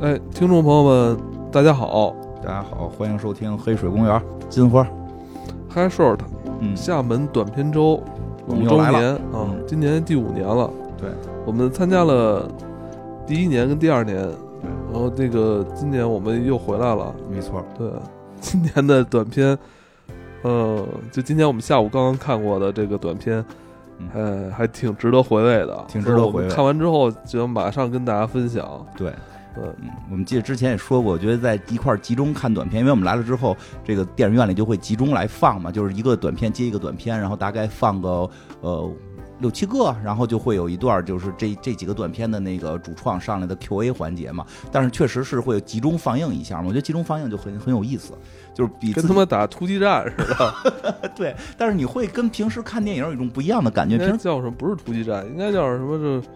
哎，听众朋友们，大家好大家好，欢迎收听黑水公园金花。，Hi Short，嗯，厦门短片周我五周们又来了年啊嗯，今年第五年了。对，我们参加了第一年跟第二年，对然后这个今年我们又回来了。没错，对，今年的短片，呃，就今天我们下午刚刚看过的这个短片，嗯呃，还挺值得回味的，挺值得回味我们看完之后就要马上跟大家分享。对。对，嗯，我们记得之前也说过，我觉得在一块儿集中看短片，因为我们来了之后，这个电影院里就会集中来放嘛，就是一个短片接一个短片，然后大概放个呃六七个，然后就会有一段就是这这几个短片的那个主创上来的 Q&A 环节嘛。但是确实是会集中放映一下嘛，我觉得集中放映就很很有意思，就是比跟他妈打突击战似的。对，但是你会跟平时看电影有一种不一样的感觉，平时叫什么？不是突击战，应该叫什么？这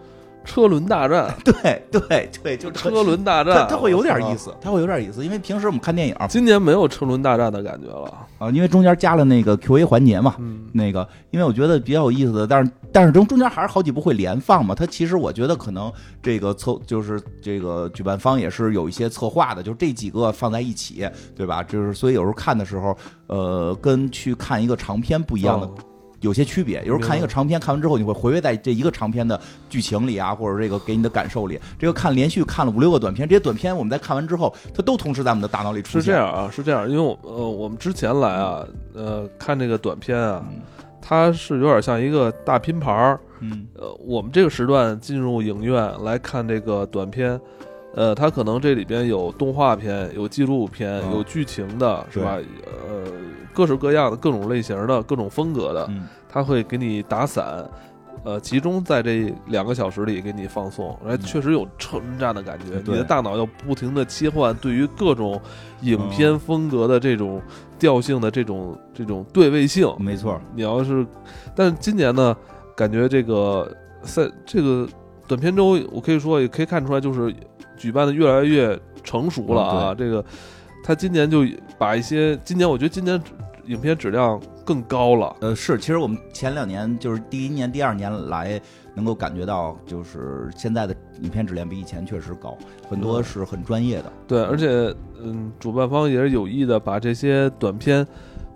车轮大战，对对对，就车轮大战，它它会有点意。思，它会有点意思，因为平时我们看电影啊、今年没有车轮大战的感觉了啊。因为中间加了那个 Q&A 环节嘛，嗯，那个因为我觉得比较有意思的，但是但是中中间还是好几部会连放嘛，它其实我觉得可能这个策就是这个举办方也是有一些策划的，就是这几个放在一起，对吧？就是所以有时候看的时候，呃，跟去看一个长片不一样的哦有些区别。有时候看一个长片，看完之后你会回味在这一个长片的剧情里啊，或者这个给你的感受里。这个看连续看了五六个短片，这些短片我们在看完之后，它都同时在我们的大脑里出现。是这，样啊，是这样，因为我呃，我们之前来啊，呃，看这个短片啊，嗯它是有点像一个大拼盘儿。嗯呃，我们这个时段进入影院来看这个短片，呃，它可能这里边有动画片、有纪录片、嗯有剧情的，是吧？呃，各式各样的、各种类型的、各种风格的，嗯，它会给你打散，呃，集中在这两个小时里给你放送，哎，嗯确实有车轮战的感觉，对你的大脑要不停的切换，对于各种影片风格的这种调性的这种这种对位性，没错，你要是，但是今年呢，感觉这个赛这个短片周，我可以说也可以看出来，就是举办的越来越成熟了啊。这个他今年就把一些，今年我觉得今年影片质量更高了。呃，是，其实我们前两年就是第一年、第二年来，能够感觉到，就是现在的影片质量比以前确实高，很多嗯是很专业的。对，而且嗯，主办方也是有意的把这些短片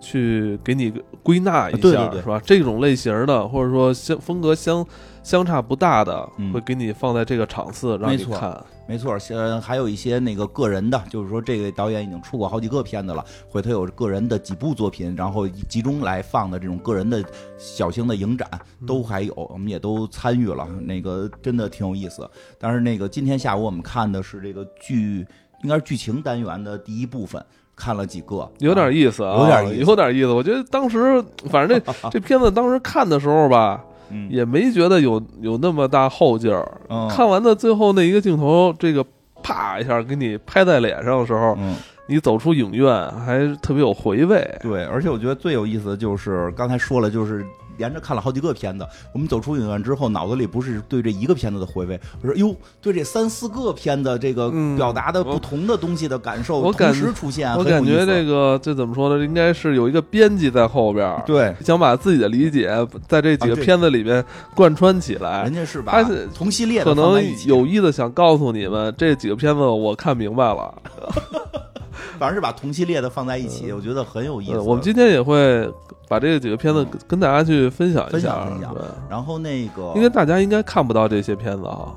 去给你归纳一下，啊对对对是吧？这种类型的，或者说相风格相相差不大的，嗯会给你放在这个场次让你看。没错，呃，还有一些那个个人的，就是说这个导演已经出过好几个片子了，回头有个人的几部作品，然后集中来放的这种个人的小型的影展都还有，我们也都参与了，那个真的挺有意思。但是那个今天下午我们看的是这个剧，应该是剧情单元的第一部分，看了几个，有点意思啊，有点意思有点意思。我觉得当时，反正这 这片子当时看的时候吧，嗯，也没觉得有有那么大后劲儿。嗯看完的最后那一个镜头，这个啪一下给你拍在脸上的时候，嗯。你走出影院还特别有回味。对，而且我觉得最有意思的就是刚才说了，就是连着看了好几个片子。我们走出影院之后，脑子里不是对这一个片子的回味，我说哟，对这三四个片子这个嗯表达的不同的东西的感受我感同时出现，我感觉这个这怎么说呢？应该是有一个编辑在后边儿，对，想把自己的理解在这几个片子里面贯穿起来人。家是把他是同系列的可能有意的想告诉你们，这几个片子我看明白了。反正是把同系列的放在一起，我觉得很有意思。呃我们今天也会把这几个片子跟跟大家去分享一分下，享分享对然后那个因为大家应该看不到这些片子啊。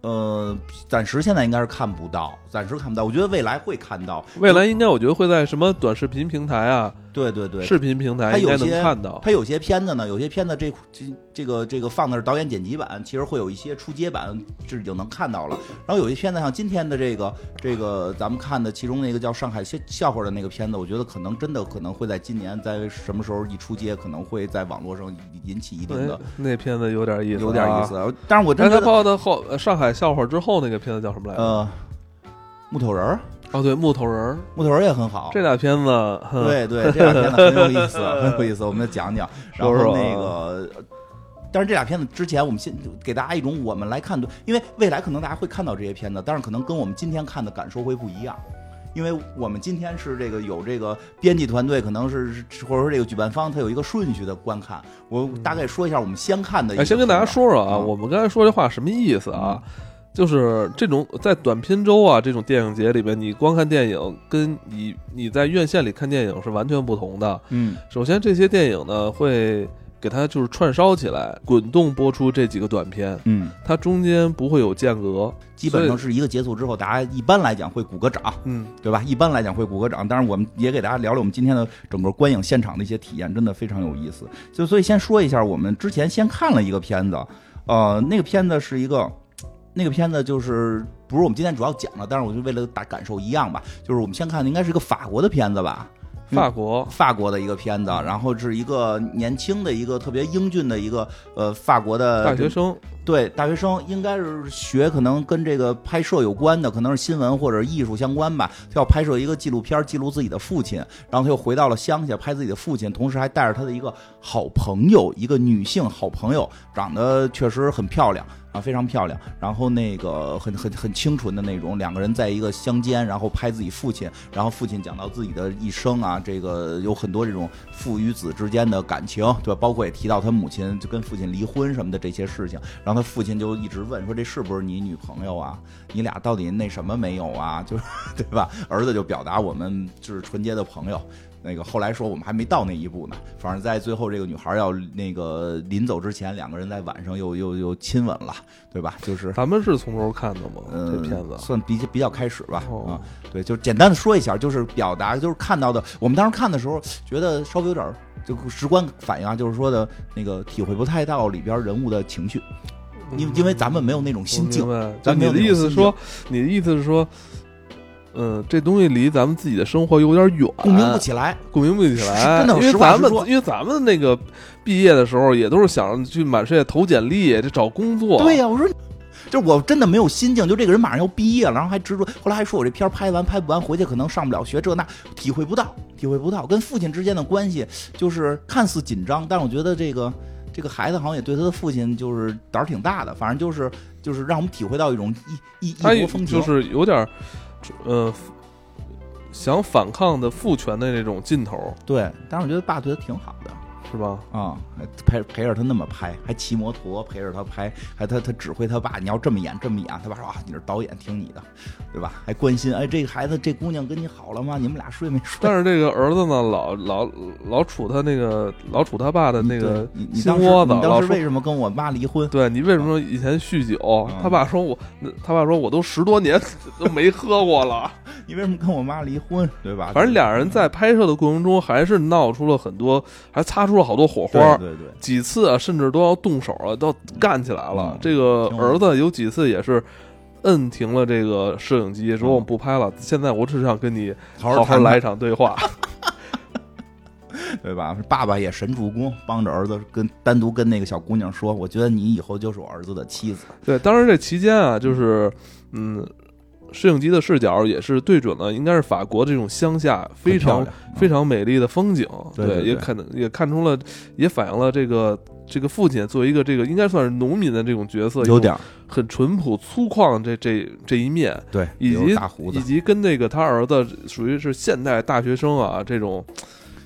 呃，暂时现在应该是看不到，暂时看不到。我觉得未来会看到，未来应该我觉得会在什么短视频平台啊、对对对，视频平台应该能看到。它有些片子呢，有些片子这这这个这个放的是导演剪辑版，其实会有一些出街版这已经能看到了。然后有些片子像今天的这个这个咱们看的其中那个叫《上海笑笑话》的那个片子，我觉得可能真的可能会在今年在什么时候一出街，可能会在网络上引起一定哎的，那片子有点意思、有点意。思。但是我真刚才觉得报的后呃上海笑话之后那个片子叫什么来着？呃，木头人儿，哦，对，木头人儿。木头人儿也很好。这俩片子，对对，这俩片子很有意思，很有意思，我们讲讲。然后那个，但是这俩片子之前，我们先给大家一种我们来看的，因为未来可能大家会看到这些片子，但是可能跟我们今天看的感受会不一样。因为我们今天是这个有这个编辑团队，可能是是或者说这个举办方，他有一个顺序的观看。我大概说一下我们先看的先跟大家说说啊，嗯我们刚才说这话什么意思啊？就是这种在短片周啊这种电影节里边，你光看电影，跟你你在院线里看电影是完全不同的。嗯首先，这些电影呢会给它就是串烧起来，滚动播出这几个短片，嗯，它中间不会有间隔。基本上是一个结束之后，大家一般来讲会鼓个掌，嗯，对吧？一般来讲会鼓个掌。当然，我们也给大家聊聊我们今天的整个观影现场的一些体验，真的非常有意思。就所以先说一下，我们之前先看了一个片子，呃，那个片子是一个，那个片子就是不是我们今天主要讲的，但是我就为了大感受一样吧，就是我们先看的应该是一个法国的片子吧。法国法国的一个片子，然后是一个年轻的一个特别英俊的一个呃法国的大学生，对大学生，应该是学可能跟这个拍摄有关的，可能是新闻或者艺术相关吧。他要拍摄一个纪录片，记录自己的父亲，然后他又回到了乡下拍自己的父亲，同时还带着他的一个好朋友，一个女性好朋友，长得确实很漂亮。非常漂亮，然后那个很很很清纯的那种，两个人在一个乡间，然后拍自己父亲，然后父亲讲到自己的一生啊，这个有很多这种父与子之间的感情，对吧？包括也提到他母亲就跟父亲离婚什么的这些事情，然后他父亲就一直问说这是不是你女朋友啊？你俩到底那什么没有啊？就是 对吧？儿子就表达我们就是纯洁的朋友。那个后来说我们还没到那一步呢，反正在最后这个女孩要那个临走之前，两个人在晚上又又又亲吻了，对吧？就是咱们是从头看的吗？嗯，这片子算比比较开始吧，哦啊，对，就简单的说一下，就是表达，就是看到的，我们当时看的时候觉得稍微有点就直观反应啊，就是说的那个体会不太到里边人物的情绪，因因为咱们没有那种心境咱你的意思是说，你的意思是说，嗯，这东西离咱们自己的生活有点远，共鸣不起来，共鸣不起来，真的因为咱们因为咱们那个毕业的时候也都是想着去满世界投简历，这找工作，对呀、我说。就是我真的没有心境，就这个人马上要毕业了，然后还执着，后来还说我这片儿拍完拍不完，回去可能上不了学，这那体会不到，体会不到跟父亲之间的关系，就是看似紧张，但是我觉得这个这个孩子好像也对他的父亲就是胆儿挺大的，反正就是就是让我们体会到一种异异他异国风情，就是有点儿，呃，想反抗的父权的那种劲头，对，但是我觉得爸对他挺好的。是吧？啊、陪陪着他那么拍，还骑摩托陪着他拍，还他他指挥他爸，你要这么演这么演。他爸说啊，你是导演，听你的，对吧？还关心，哎，这个孩子这姑娘跟你好了吗？你们俩睡没睡？但是这个儿子呢，老老老杵他那个老杵他爸的那个对你你当时心窝子，你当时为什么跟我妈离婚？对你为什么以前酗酒？嗯他爸说我，他爸说我都十多年 都没喝过了。你为什么跟我妈离婚？对吧？反正俩人在拍摄的过程中，还是闹出了很多，还擦出了好多火花。对对对，几次啊，甚至都要动手了，都干起来了。嗯这个儿子有几次也是摁停了这个摄影机，说我们不拍了，现在我只想跟你好好来一场对话。对吧？爸爸也神助攻，帮着儿子跟单独跟那个小姑娘说，我觉得你以后就是我儿子的妻子。对，当然这期间啊，就是嗯，摄影机的视角也是对准了，应该是法国这种乡下非常非常美丽的风景。对对对也看也看出了，也反映了这个这个父亲作为一个这个应该算是农民的这种角色，有点很淳朴粗犷这这这一面，对，以及以，及跟那个他儿子属于是现代大学生啊这种。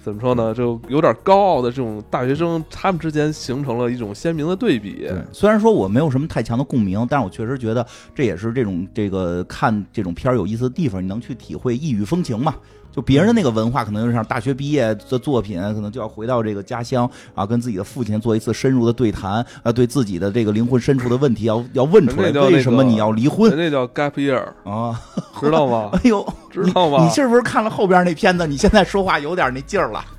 怎么说呢？就有点高傲的这种大学生，他们之间形成了一种鲜明的对比。对，虽然说我没有什么太强的共鸣，但是我确实觉得这也是这种这个看这种片儿有意思的地方，你能去体会异域风情嘛。就别人的那个文化，可能就是像大学毕业的作品，可能就要回到这个家乡啊，跟自己的父亲做一次深入的对谈啊，对自己的这个灵魂深处的问题要要问出来，为什么你要离婚那叫 gap year，啊？知道吗？哎呦，知道吗你？你是不是看了后边那片子？你现在说话有点那劲儿了。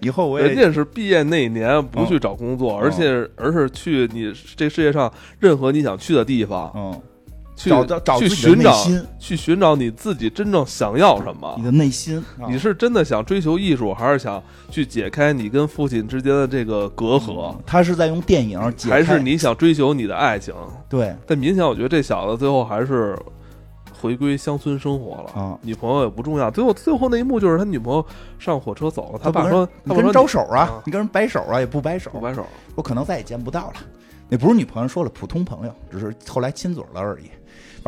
以后我也人家是毕业那一年不去找工作，哦而且而是去你这世界上任何你想去的地方，嗯，去找到找去寻找去寻找你自己真正想要什么你。的内心，啊你是真的想追求艺术，还是想去解开你跟父亲之间的这个隔阂？他是在用电影解开，还是你想追求你的爱情？对但明显我觉得这小子最后还是回归乡村生活了，啊？女朋友也不重要。最后最后那一幕就是他女朋友上火车走了，他爸说：“你跟人招手啊啊，你跟人摆手啊，也不摆手不，摆手。”我可能再也见不到了。那不是女朋友说了，普通朋友，只是后来亲嘴了而已。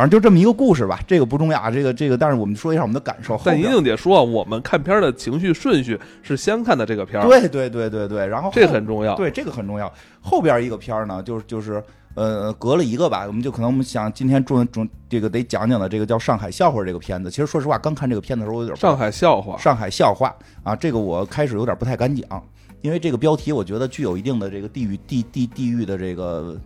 反正就这么一个故事吧，这个不重要啊，这个这个，但是我们说一下我们的感受。但一定得说，我们看片的情绪顺序是先看的这个片儿。对对对对对，然后这很重要。对，这个很重要。后边一个片儿呢，就是就是呃，隔了一个吧，我们就可能我们想今天重重这个得讲讲的这个叫《上海笑话》这个片子。其实说实话，刚看这个片子的时候，我有点上海笑话，上海笑话啊，这个我开始有点不太敢讲，因为这个标题我觉得具有一定的这个地域地地地域的这个。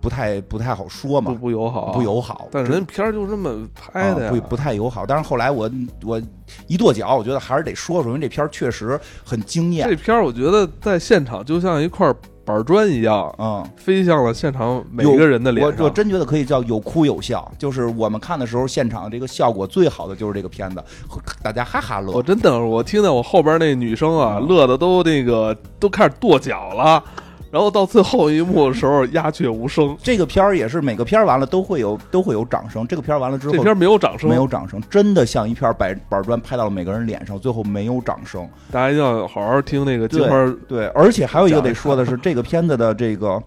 不太不太好说嘛，不不友好，不友好。但是人片儿就这么拍的呀，不不太友好。但是后来我我一跺脚，我觉得还是得说说，因为这片儿确实很惊艳。这片儿我觉得在现场就像一块板砖一样，嗯，飞向了现场每个人的脸上。我我真觉得可以叫有哭有笑，就是我们看的时候，现场这个效果最好的就是这个片子，大家哈哈乐。我真的，我听见我后边那女生啊，乐的都那个都开始跺脚了。然后到最后一幕的时候，鸦雀无声。这个片儿也是每个片儿完了都会有都会有掌声。这个片儿完了之后，这片儿没有掌声，没有掌声，真的像一片板板砖拍到了每个人脸上，最后没有掌声。大家一定要好好听那个金花。对，而且还有一个得说的是，这个片子的这个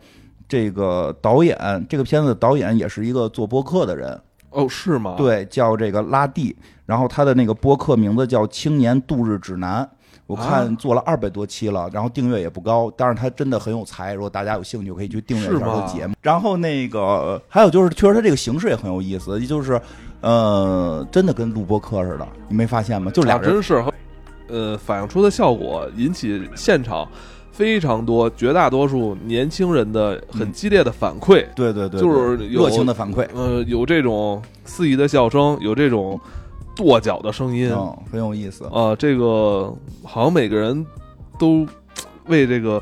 这个导演，这个片子的导演也是一个做播客的人。哦，是吗？对，叫这个拉蒂，然后他的那个播客名字叫《青年度日指南》。我看做了二百多期了，然后订阅也不高，但是他真的很有才。如果大家有兴趣，可以去订阅一下他的节目。然后那个还有就是，确实他这个形式也很有意思，就是，呃，真的跟录播课似的，你没发现吗？就俩人，真是，呃，反映出的效果引起现场非常多，绝大多数年轻人的很激烈的反馈。对对对，就是热情的反馈。呃，有这种肆意的笑声，有这种。跺脚的声音，很有意思啊！这个好像每个人都为这个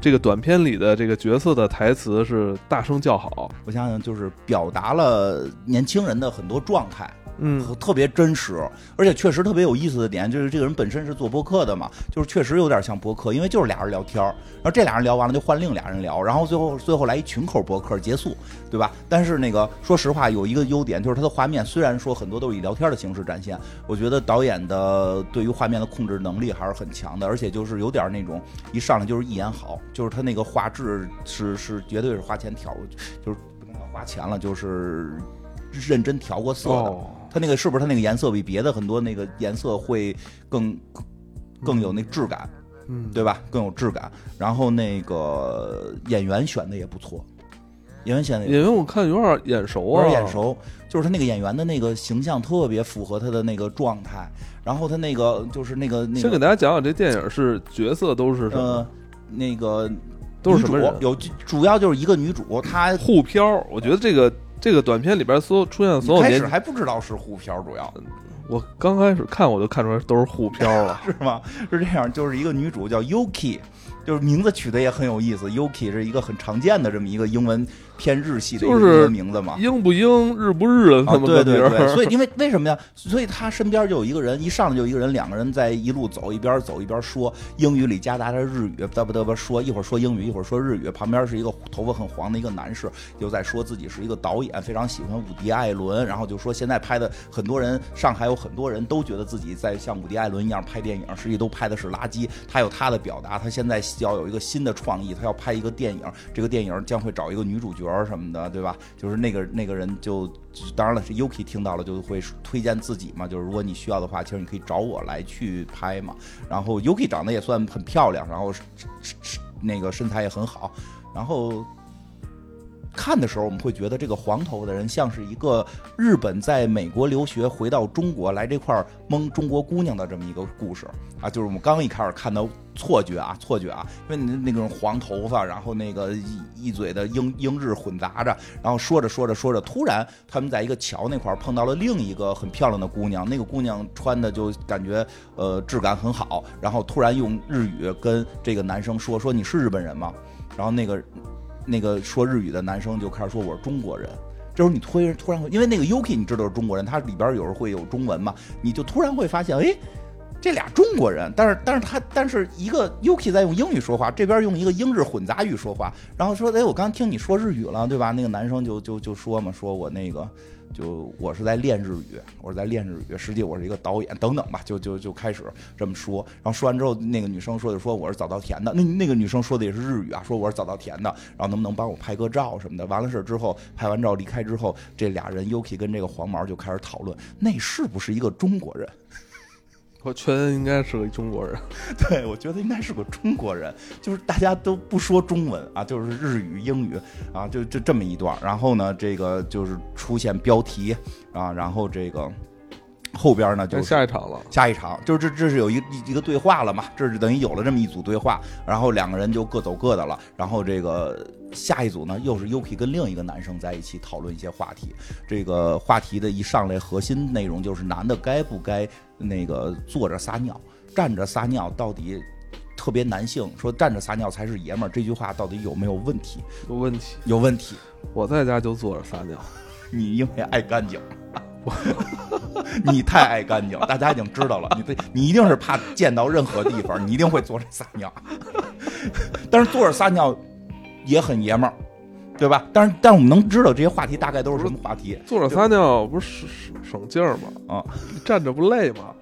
这个短片里的这个角色的台词是大声叫好。我想想，就是表达了年轻人的很多状态。嗯，特别真实，而且确实特别有意思的点就是这个人本身是做播客的嘛，就是确实有点像播客，因为就是俩人聊天然后这俩人聊完了就换另俩人聊，然后最后最后来一群口播客结束，对吧？但是那个说实话有一个优点就是它的画面虽然说很多都是以聊天的形式展现，我觉得导演的对于画面的控制能力还是很强的，而且就是有点那种一上来就是一眼好，就是他那个画质是是绝对是花钱调，就是不能叫花钱了，就是认真调过色的。它那个是不是它那个颜色比别的很多那个颜色会更更有那质感，嗯，对吧？更有质感。然后那个演员选的也不错，演员选的演员我看有点眼熟啊，有点眼熟。就是他那个演员的那个形象特别符合他的那个状态。然后他那个就是那个那个，先给大家讲讲这电影是角色都是什么？那个都是什么人？有主要就是一个女主，她沪漂。我觉得这个。这个短片里边所有出现的所有，开始还不知道是沪漂，主要我刚开始看我就看出来都是沪漂了，是吗？是这样，就是一个女主叫 Yuki，就是名字取的也很有意思，Yuki 是一个很常见的这么一个英文。偏日系的一个名字嘛，英不英，日不日的这么个名儿。所以，因为为什么呀？所以他身边就有一个人，一上来就一个人，两个人在一路走，一边走一边说英语里夹杂着日语，嘚不嘚不说，一会儿说英语，一会儿说日语。旁边是一个头发很黄的一个男士，就在说自己是一个导演，非常喜欢伍迪·艾伦，然后就说现在拍的很多人，上海有很多人都觉得自己在像伍迪·艾伦一样拍电影，实际都拍的是垃圾。他有他的表达，他现在要有一个新的创意，他要拍一个电影，这个电影将会找一个女主角。角什么的，对吧？就是那个那个人就，当然了，是 Yuki 听到了就会推荐自己嘛。就是如果你需要的话，其实你可以找我来去拍嘛。然后 Yuki 长得也算很漂亮，然后那个身材也很好。然后看的时候，我们会觉得这个黄头发的人像是一个日本在美国留学回到中国来这块蒙中国姑娘的这么一个故事啊。就是我们刚一开始看到。错觉啊，错觉啊！因为那那种黄头发，然后那个一一嘴的英英日混杂着，然后说着说着说着，突然他们在一个桥那块碰到了另一个很漂亮的姑娘，那个姑娘穿的就感觉呃质感很好，然后突然用日语跟这个男生说说你是日本人吗？然后那个那个说日语的男生就开始说我是中国人。这时候你突然突然会，因为那个 Yuki 你知道是中国人，他里边有时候会有中文嘛，你就突然会发现，哎。这俩中国人，但是但是他但是一个 Yuki 在用英语说话，这边用一个英日混杂语说话，然后说哎，我刚听你说日语了，对吧？那个男生就就就说嘛，说我那个。就我是在练日语，我是在练日语，实际我是一个导演，等等吧，就就就开始这么说。然后说完之后，那个女生说就说我是早稻田的，那那个女生说的也是日语啊，说我是早稻田的，然后能不能帮我拍个照什么的。完了事之后，拍完照离开之后，这俩人 Yuki 跟这个黄毛就开始讨论，那是不是一个中国人？我觉得应该是个中国人，对我觉得应该是个中国人，就是大家都不说中文啊，就是日语、英语啊，就就这么一段。然后呢，这个就是出现标题啊，然后这个后边呢就下一场了，下一场就是这这是有一一个对话了嘛，这是等于有了这么一组对话，然后两个人就各走各的了，然后这个。下一组呢，又是 Yuki 跟另一个男生在一起讨论一些话题。这个话题的一上来，核心内容就是男的该不该那个坐着撒尿，站着撒尿到底特别男性，说站着撒尿才是爷们儿，这句话到底有没有问题？有问题，有问题。我在家就坐着撒尿，你因为爱干净，你太爱干净，大家已经知道了。你你一定是怕见到任何地方，你一定会坐 着撒尿。但是坐着撒尿。也很爷们儿，对吧？但是，但是我们能知道这些话题大概都是什么话题？坐着撒尿不是省省劲儿吗？啊，站着不累吗？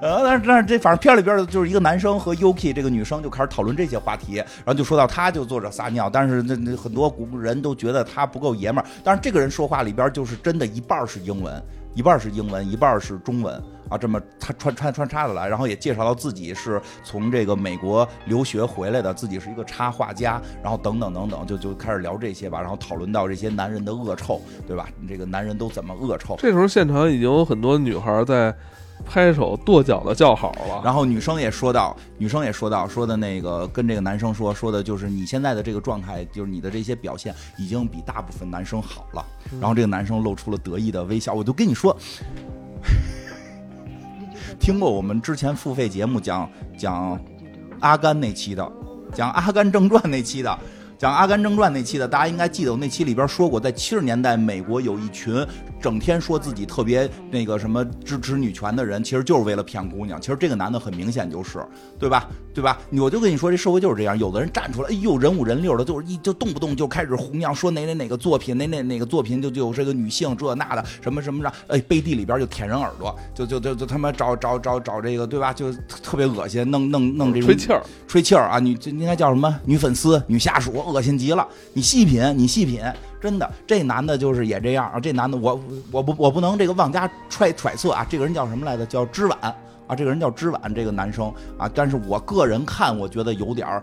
呃，但是但是这反正片里边的就是一个男生和 Yuki 这个女生就开始讨论这些话题，然后就说到他就坐着撒尿，但是那那很多古人都觉得他不够爷们儿。但是这个人说话里边就是真的一半是英文，一半是英文，一半是中文。啊，这么他穿穿穿插的来，然后也介绍到自己是从这个美国留学回来的，自己是一个插画家，然后等等等等，就就开始聊这些吧，然后讨论到这些男人的恶臭，对吧？这个男人都怎么恶臭？这时候现场已经有很多女孩在拍手跺脚的叫好了，然后女生也说到，女生也说到，说的那个跟这个男生说，说的就是你现在的这个状态，就是你的这些表现已经比大部分男生好了。然后这个男生露出了得意的微笑，我就跟你说。听过我们之前付费节目讲讲阿甘那期的，讲《阿甘正传》那期的。讲《阿甘正传》那期的，大家应该记得，我那期里边说过，在七十年代，美国有一群整天说自己特别那个什么支持女权的人，其实就是为了骗姑娘。其实这个男的很明显就是，对吧？对吧？我就跟你说，这社会就是这样。有的人站出来，哎呦，人五人六的，就是一就动不动就开始弘扬，说哪哪哪个作品，哪哪哪个作品就就有这个女性这那的什么什么的，哎，背地里边就舔人耳朵，就就就就他妈找找找找这个，对吧？就特别恶心，弄弄弄这种吹气儿，吹气儿啊！女这应该叫什么？女粉丝、女下属。恶心极了！你细品，你细品，真的，这男的就是也这样啊。这男的，我我不我不能这个妄加揣揣测啊。这个人叫什么来着？叫知晚啊。这个人叫知晚，这个男生啊。但是我个人看，我觉得有点儿。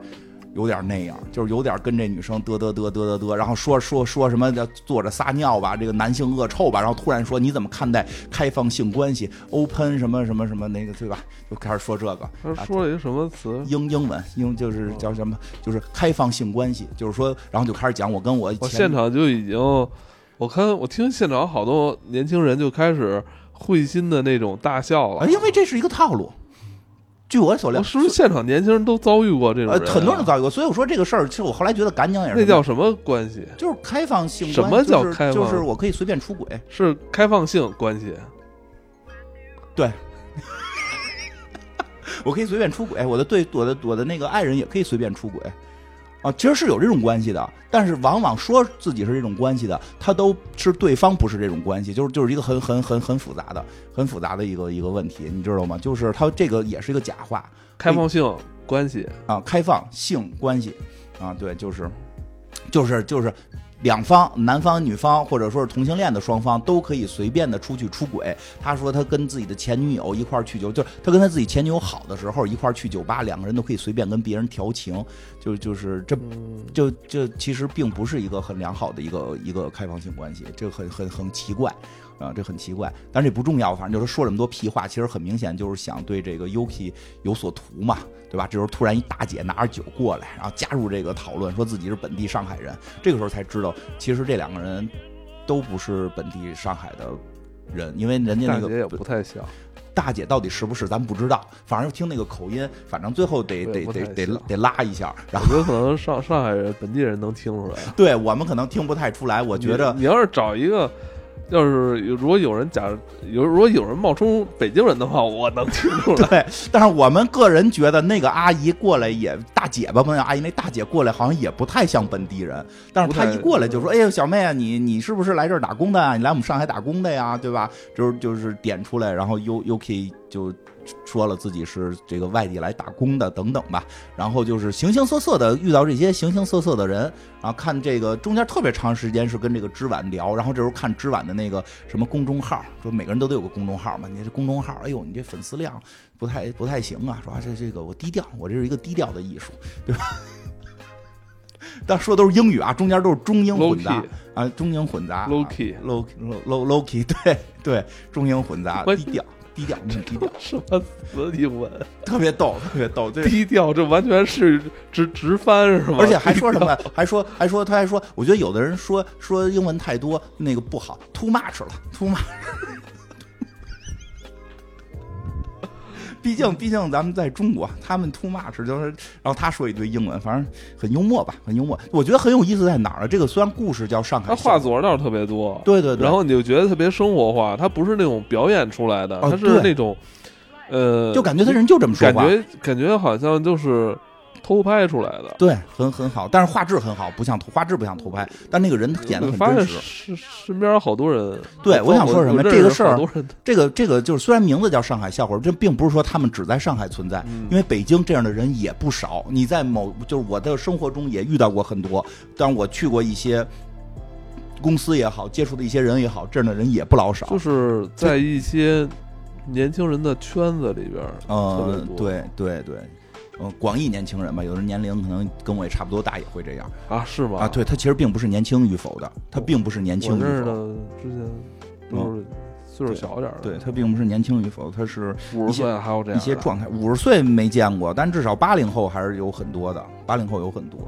有点那样，就是有点跟这女生嘚嘚嘚嘚嘚嘚，然后说说说什么叫坐着撒尿吧，这个男性恶臭吧，然后突然说你怎么看待开放性关系，open 什么什么什么那个对吧？就开始说这个。他说了一个什么词？英英文英就是叫什么？就是开放性关系，就是说，然后就开始讲我跟我。我现场就已经，我看我听现场好多年轻人就开始会心的那种大笑了，因为这是一个套路。据我所料，是不是现场年轻人都遭遇过这种？呃，很多人遭遇过，所以我说这个事儿，其实我后来觉得敢讲也是。那叫什么关系？就是开放性。什么叫开放？就是我可以随便出轨。是开放性关系。对。我可以随便出轨，我的对我的我的那个爱人也可以随便出轨。啊，其实是有这种关系的，但是往往说自己是这种关系的，他都是对方不是这种关系，就是就是一个很很很很复杂的、很复杂的一个一个问题，你知道吗？就是他这个也是一个假话，开放性关系啊，开放性关系啊，对，就是就是就是。两方，男方、女方，或者说是同性恋的双方，都可以随便的出去出轨。他说他跟自己的前女友一块儿去酒，就是他跟他自己前女友好的时候一块儿去酒吧，两个人都可以随便跟别人调情，就就是这，就就其实并不是一个很良好的一个一个开放性关系，这很很很奇怪。啊，这很奇怪，但是这不重要，反正就是说这么多屁话，其实很明显就是想对这个 Yuki 有所图嘛，对吧？这时候突然一大姐拿着酒过来，然后加入这个讨论，说自己是本地上海人，这个时候才知道，其实这两个人都不是本地上海的人，因为人家那个也不太像。大姐到底是不是咱不知道，反正听那个口音，反正最后得得得得得拉一下，然后有可能上上海人本地人能听出来，对我们可能听不太出来，我觉得你要是找一个。要是如果有人假有如果有人冒充北京人的话，我能听出来。对，但是我们个人觉得那个阿姨过来也大姐吧，问阿姨那大姐过来好像也不太像本地人，但是她一过来就说：“哎呦，小妹啊，你你是不是来这儿打工的啊？你来我们上海打工的呀，对吧？”就是就是点出来，然后 U U K 就。说了自己是这个外地来打工的等等吧，然后就是形形色色的遇到这些形形色色的人，然后看这个中间特别长时间是跟这个知晚聊，然后这时候看知晚的那个什么公众号，说每个人都得有个公众号嘛，你这公众号，哎呦，你这粉丝量不太不太行啊，说这这个我低调，我这是一个低调的艺术，对吧？但说的都是英语啊，中间都是中英混杂啊，中英混杂，low key low low low low key，对对，中英混杂，低调。低调，低调，什么死英文？特别逗，特别逗。低调，这完全是直直翻，是吗？而且还说什么？还说，还说，他还说，我觉得有的人说说英文太多，那个不好，too much 了，too much。毕竟，毕竟咱们在中国，他们 too much 就是，然后他说一堆英文，反正很幽默吧，很幽默。我觉得很有意思在哪儿呢？这个虽然故事叫上海，他话佐倒是特别多，对对对，然后你就觉得特别生活化，他不是那种表演出来的，他是那种，呃，就感觉他人就这么说话，感觉感觉好像就是。偷拍出来的，对，很很好，但是画质很好，不像画质不像偷拍，但那个人演的很真实。是身边好多人，对，我想说什么？这个事儿，这个这个就是虽然名字叫上海笑话，这并不是说他们只在上海存在，因为北京这样的人也不少。你在某就是我的生活中也遇到过很多，但是我去过一些公司也好，接触的一些人也好，这样的人也不老少。就是在一些年轻人的圈子里边，嗯，对对对。嗯，广义年轻人吧，有的年龄可能跟我也差不多大，也会这样啊？是吗？啊，对他其实并不是年轻与否的，他并不是年轻与否。的之前都是岁数小点儿的，对他并不是年轻与否，他是五十岁还有这样一些状态。五十岁没见过，但至少八零后还是有很多的，八零后有很多，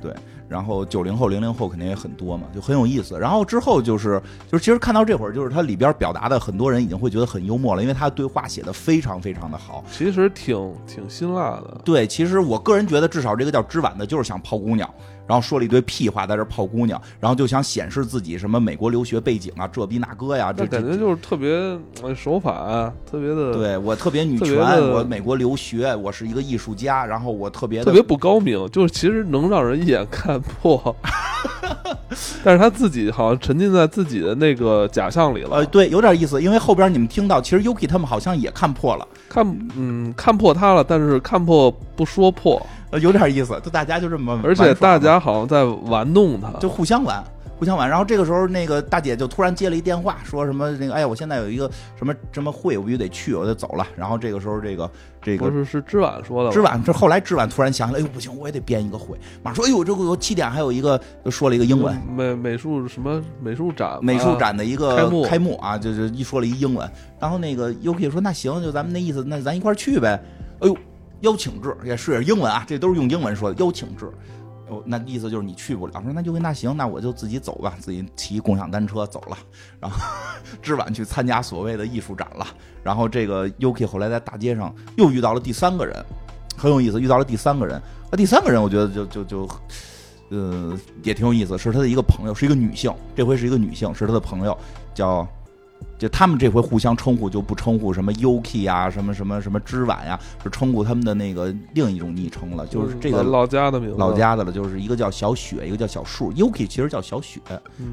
对。然后九零后、零零后肯定也很多嘛，就很有意思。然后之后就是，就是其实看到这会儿，就是它里边表达的很多人已经会觉得很幽默了，因为他的对话写的非常非常的好。其实挺挺辛辣的。对，其实我个人觉得，至少这个叫知晚的，就是想泡姑娘。然后说了一堆屁话，在这泡姑娘，然后就想显示自己什么美国留学背景啊，这逼那哥呀，这感觉就是特别手法，特别的。对我特别女权，我美国留学，我是一个艺术家，然后我特别特别不高明，就是其实能让人一眼看破，但是他自己好像沉浸在自己的那个假象里了。呃，对，有点意思，因为后边你们听到，其实 Yuki 他们好像也看破了，看嗯看破他了，但是看破不说破。呃，有点意思，就大家就这么，而且大家好像在玩弄他，就互相玩，互相玩。然后这个时候，那个大姐就突然接了一电话，说什么那个，哎呀，我现在有一个什么什么会，我必须得去，我就走了。然后这个时候，这个这个是是知晚说的，知晚这后来知晚突然想起来，哎呦不行，我也得编一个会。马上说，哎呦，这个七点还有一个，说了一个英文美美术什么美术展，美术展的一个开幕开幕啊，就是一说了一英文。然后那个 UK 说，那行，就咱们那意思，那咱一块去呗。哎呦。邀请制也是英文啊，这都是用英文说的邀请制。哦，那意思就是你去不了。说那就那行，那我就自己走吧，自己骑共享单车走了。然后知晚去参加所谓的艺术展了。然后这个 Yuki 后来在大街上又遇到了第三个人，很有意思，遇到了第三个人。那第三个人我觉得就就就，呃，也挺有意思，是他的一个朋友，是一个女性，这回是一个女性，是他的朋友，叫。就他们这回互相称呼就不称呼什么 Yuki 啊，什么什么什么之晚呀，是称呼他们的那个另一种昵称了，就是这个老家的名字，老家的了，就是一个叫小雪，一个叫小树。Yuki 其实叫小雪，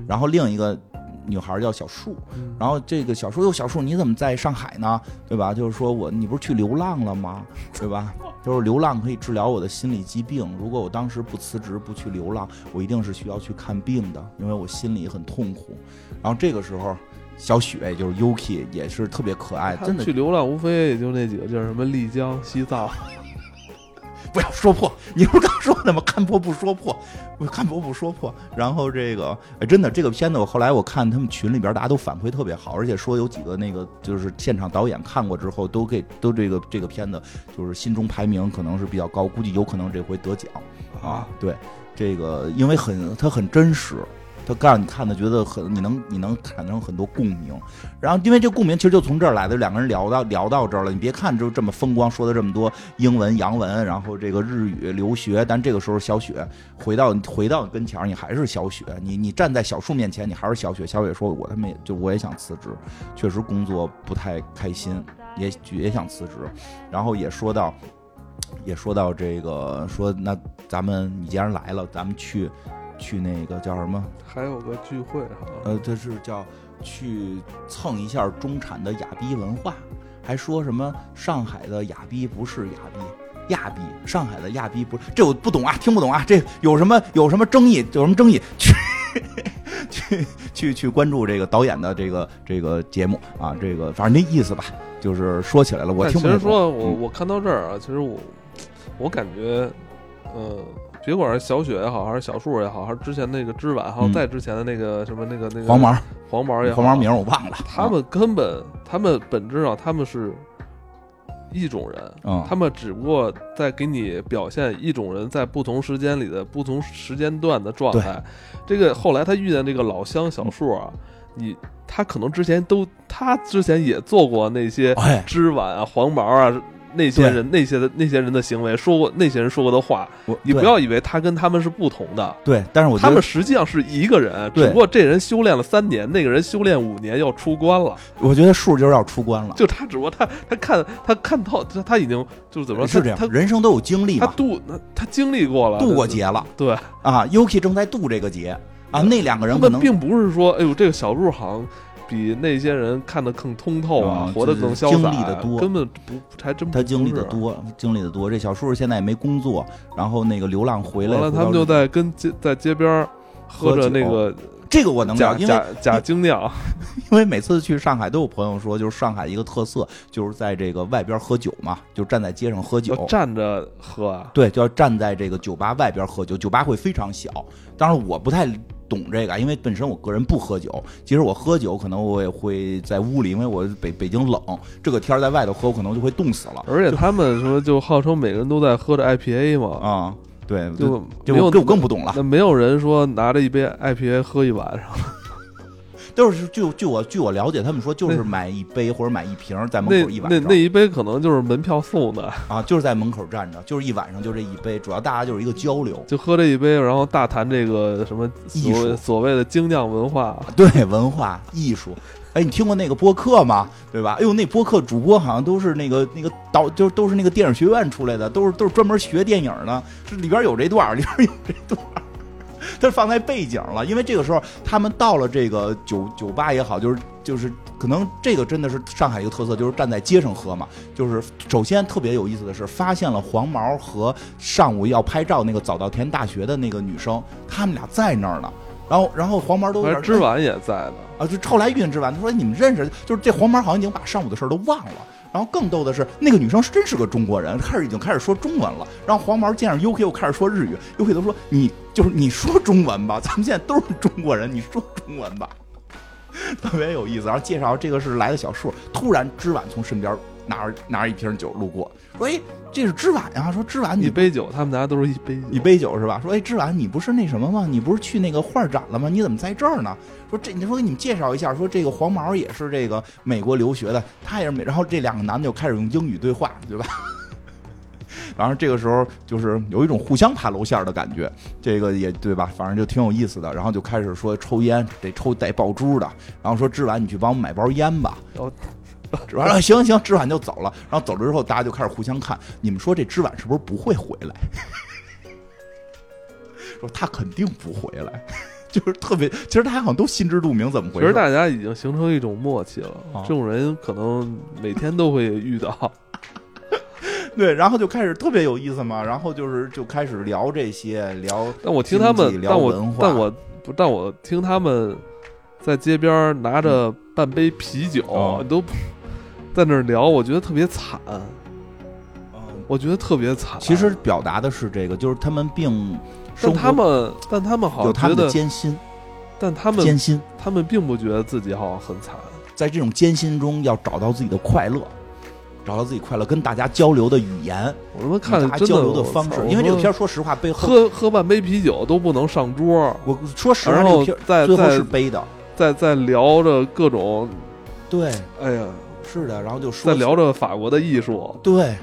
然后另一个女孩叫小树，然后这个小树又小树，你怎么在上海呢？对吧？就是说我你不是去流浪了吗？对吧？就是流浪可以治疗我的心理疾病，如果我当时不辞职不去流浪，我一定是需要去看病的，因为我心里很痛苦。然后这个时候。小雪就是 Yuki，也是特别可爱，真的。去流浪无非也就那几个，叫什么丽江、西藏。不要说破，你不是刚说的吗？看破不说破，看破不说破。然后这个，哎，真的，这个片子我后来我看他们群里边大家都反馈特别好，而且说有几个那个就是现场导演看过之后都给都这个这个片子就是心中排名可能是比较高，估计有可能这回得奖啊。对，这个因为很它很真实。他让你看的觉得很，你能你能产生很多共鸣。然后因为这共鸣其实就从这儿来的，两个人聊到聊到这儿了。你别看就这么风光，说的这么多英文、洋文，然后这个日语留学，但这个时候小雪回到回到跟前儿，你还是小雪，你你站在小树面前，你还是小雪。小雪说：“我他妈也就我也想辞职，确实工作不太开心，也也想辞职。”然后也说到。也说到这个，说那咱们你既然来了，咱们去去那个叫什么？还有个聚会哈，呃，这是叫去蹭一下中产的哑逼文化，还说什么上海的哑逼不是哑逼，亚逼，上海的亚逼不是，这我不懂啊，听不懂啊，这有什么有什么争议？有什么争议？去去去去关注这个导演的这个这个节目啊，这个反正那意思吧，就是说起来了，我听不懂。其实说我我看到这儿啊，其实我。我感觉，呃，别管是小雪也好，还是小树也好，还是之前那个织晚，还有再之前的那个什么那个那个黄毛，黄毛也黄毛名我忘了。他们根本，他们本质上他们是一种人，他们只不过在给你表现一种人在不同时间里的不同时间段的状态。这个后来他遇见这个老乡小树啊，你他可能之前都他之前也做过那些织晚啊、黄毛啊。那些人那些的那些人的行为，说过那些人说过的话，你不要以为他跟他们是不同的。对，但是我觉得他们实际上是一个人，只不过这人修炼了三年，那个人修炼五年要出关了。我觉得数就是要出关了，就他只不过他他看他看透，他他已经就是怎么说是这样？他人生都有经历，他渡他经历过了，渡过劫了。对啊，Uki 正在渡这个劫啊，那两个人可能并不是说，哎呦，这个小鹿好像。比那些人看得更通透啊，活得更潇洒，经历的多，根本不还真他经历的多，经历的多。这小叔叔现在也没工作，然后那个流浪回来了，他们就在跟街在街边喝着那个这个我能假假假精酿，因为每次去上海都有朋友说，就是上海一个特色就是在这个外边喝酒嘛，就站在街上喝酒，站着喝啊，对，就要站在这个酒吧外边喝酒，酒吧会非常小。当然我不太。懂这个，因为本身我个人不喝酒。其实我喝酒，可能我也会在屋里，因为我北北京冷，这个天在外头喝，我可能就会冻死了。而且他们说，就号称每个人都在喝着 IPA 嘛。啊，对，就没有，这我更不懂了。那没有人说拿着一杯 IPA 喝一晚上。都是据据我据我了解，他们说就是买一杯或者买一瓶，在门口一晚上。那那一杯可能就是门票送的啊，就是在门口站着，就是一晚上就这一杯，主要大家就是一个交流，就喝这一杯，然后大谈这个什么艺术所谓的精酿文化，对文化艺术。哎，你听过那个播客吗？对吧？哎呦，那播客主播好像都是那个那个导，就是都是那个电影学院出来的，都是都是专门学电影的，这里边有这段，里边有这段。它放在背景了，因为这个时候他们到了这个酒酒吧也好，就是就是可能这个真的是上海一个特色，就是站在街上喝嘛。就是首先特别有意思的是，发现了黄毛和上午要拍照那个早稻田大学的那个女生，他们俩在那儿呢。然后然后黄毛都织晚也在呢啊，就后来遇见织晚，他说你们认识，就是这黄毛好像已经把上午的事都忘了。然后更逗的是，那个女生真是个中国人，开始已经开始说中文了。然后黄毛见着 UK 又开始说日语，UK 都说你就是你说中文吧，咱们现在都是中国人，你说中文吧，特别有意思。然后介绍这个是来的小树，突然织晚从身边拿着拿着一瓶酒路过，说哎。这是知晚呀，说知晚，一杯酒，他们大家都是一杯一杯酒是吧？说哎，知晚，你不是那什么吗？你不是去那个画展了吗？你怎么在这儿呢？说这，你说给你们介绍一下，说这个黄毛也是这个美国留学的，他也是美。然后这两个男的就开始用英语对话，对吧？然后这个时候就是有一种互相爬楼线的感觉，这个也对吧？反正就挺有意思的。然后就开始说抽烟，得抽带爆珠的。然后说织晚，你去帮我买包烟吧。完了，行行，知晚就走了。然后走了之后，大家就开始互相看。你们说这知晚是不是不会回来？说他肯定不回来，就是特别。其实大家好像都心知肚明怎么回事。其实大家已经形成一种默契了。这种人可能每天都会遇到。对，然后就开始特别有意思嘛。然后就是就开始聊这些，聊。但我听他们，但我但我不，但我听他们在街边拿着半杯啤酒，都。在那儿聊，我觉得特别惨，我觉得特别惨。其实表达的是这个，就是他们并，但他们，但他们好像觉得艰辛，但他们艰辛，他们并不觉得自己好像很惨，在这种艰辛中要找到自己的快乐，找到自己快乐，跟大家交流的语言，我他妈看大家交流的方式。因为这个片儿儿，说实话，背后喝喝半杯啤酒都不能上桌，我说实话，然后这个片最后是背的，在在聊着各种，对，哎呀，是的，然后就说在聊着法国的艺术，对，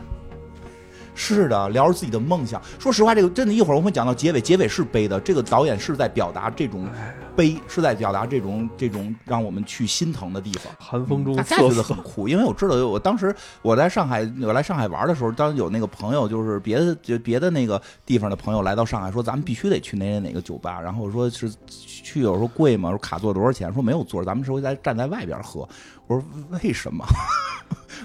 是的，聊着自己的梦想。说实话，这个真的，一会儿我们会讲到结尾，结尾是悲的。这个导演是在表达这种悲，是在表达这种这种让我们去心疼的地方。寒风中大家觉得瑟瑟很酷，因为我知道，我当时我在上海，我来上海玩的时候，当有那个朋友，就是别的就别的那个地方的朋友来到上海，说咱们必须得去哪哪哪个酒吧，然后我说是去，有时候贵吗？说卡座多少钱？说没有座，咱们是会在站在外边喝。我说为什么？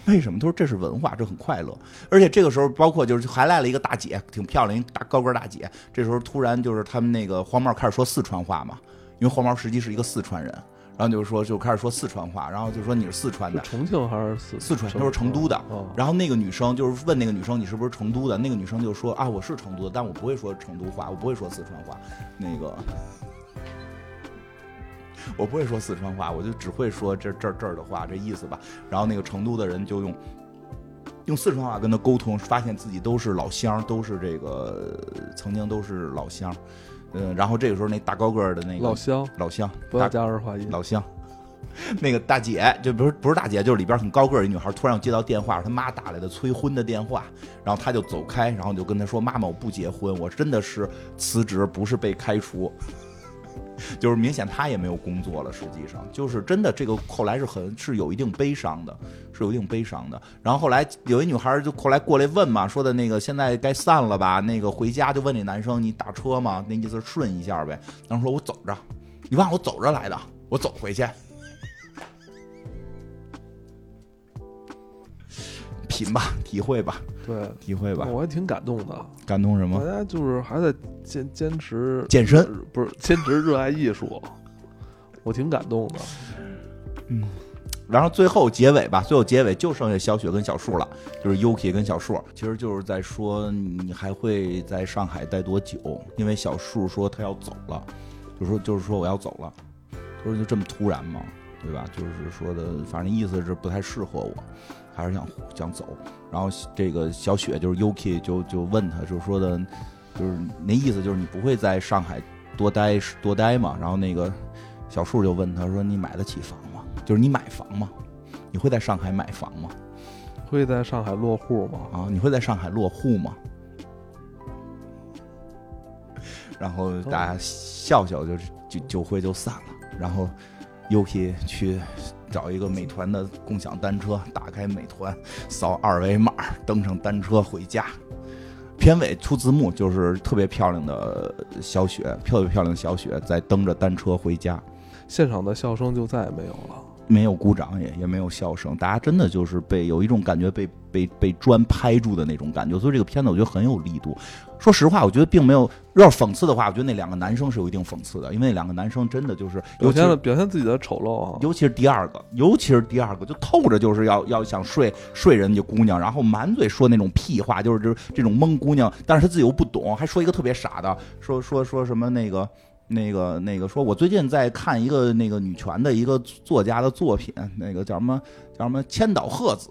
为什么？他说这是文化，这很快乐。而且这个时候，包括就是还来了一个大姐，挺漂亮，一大高个大姐。这时候突然就是他们那个黄毛开始说四川话嘛，因为黄毛实际是一个四川人，然后就是说就开始说四川话，然后就说你是四川的，重庆还是四四川，他说成都的。哦然后那个女生就是问那个女生你是不是成都的？那个女生就说啊我是成都的，但我不会说成都话，我不会说四川话。那个我不会说四川话，我就只会说这这儿这儿的话，这意思吧。然后那个成都的人就用用四川话跟他沟通，发现自己都是老乡，都是这个曾经都是老乡。嗯，然后这个时候那大高个儿的那个老乡，老乡不要大加儿化音，老乡，那个大姐就不是不是大姐，就是里边很高个儿一女孩，突然接到电话，是她妈打来的催婚的电话，然后她就走开，然后就跟她说：“妈妈，我不结婚，我真的是辞职，不是被开除。”就是明显他也没有工作了，实际上就是真的，这个后来是很是有一定悲伤的，是有一定悲伤的。然后后来有一女孩就后来过来问嘛，说的那个现在该散了吧？那个回家就问那男生你打车吗？那意思顺一下呗。然后说我走着，你忘我走着来的，我走回去。品吧，体会吧，对，体会吧，我还挺感动的。感动什么？大家就是还在坚坚持健身，不是坚持热爱艺术，我挺感动的。嗯然后最后结尾吧，最后结尾就剩下小雪跟小树了，就是 Yuki 跟小树，其实就是在说你还会在上海待多久？因为小树说他要走了，就说就是说我要走了，他说就这么突然嘛？对吧？就是说的，反正意思是不太适合我，还是想想走。然后这个小雪就是 Yuki 就就问他，就是说的，就是那意思就是你不会在上海多待多待嘛？然后那个小树就问他说：“你买得起房吗？就是你买房吗？你会在上海买房吗？会在上海落户吗？啊，你会在上海落户吗？”然后大家笑笑就，就酒会就散了。然后 Yuki 去找一个美团的共享单车，打开美团，扫二维码，登上单车回家。片尾出字幕，就是特别漂亮的小雪，特别漂亮的小雪在蹬着单车回家。现场的笑声就再也没有了。没有鼓掌，也也没有笑声，大家真的就是被有一种感觉被被被砖拍住的那种感觉，所以这个片子我觉得很有力度。说实话，我觉得并没有，要是讽刺的话，我觉得那两个男生是有一定讽刺的，因为那两个男生真的就是表现了表现自己的丑陋啊！尤其是第二个，尤其是第二个，就透着就是要要想睡睡人家姑娘，然后满嘴说那种屁话，就是就是这种蒙姑娘，但是他自己又不懂，还说一个特别傻的，说说说什么那个。那个那个说，我最近在看一个那个女权的一个作家的作品，那个叫什么叫什么千岛鹤子，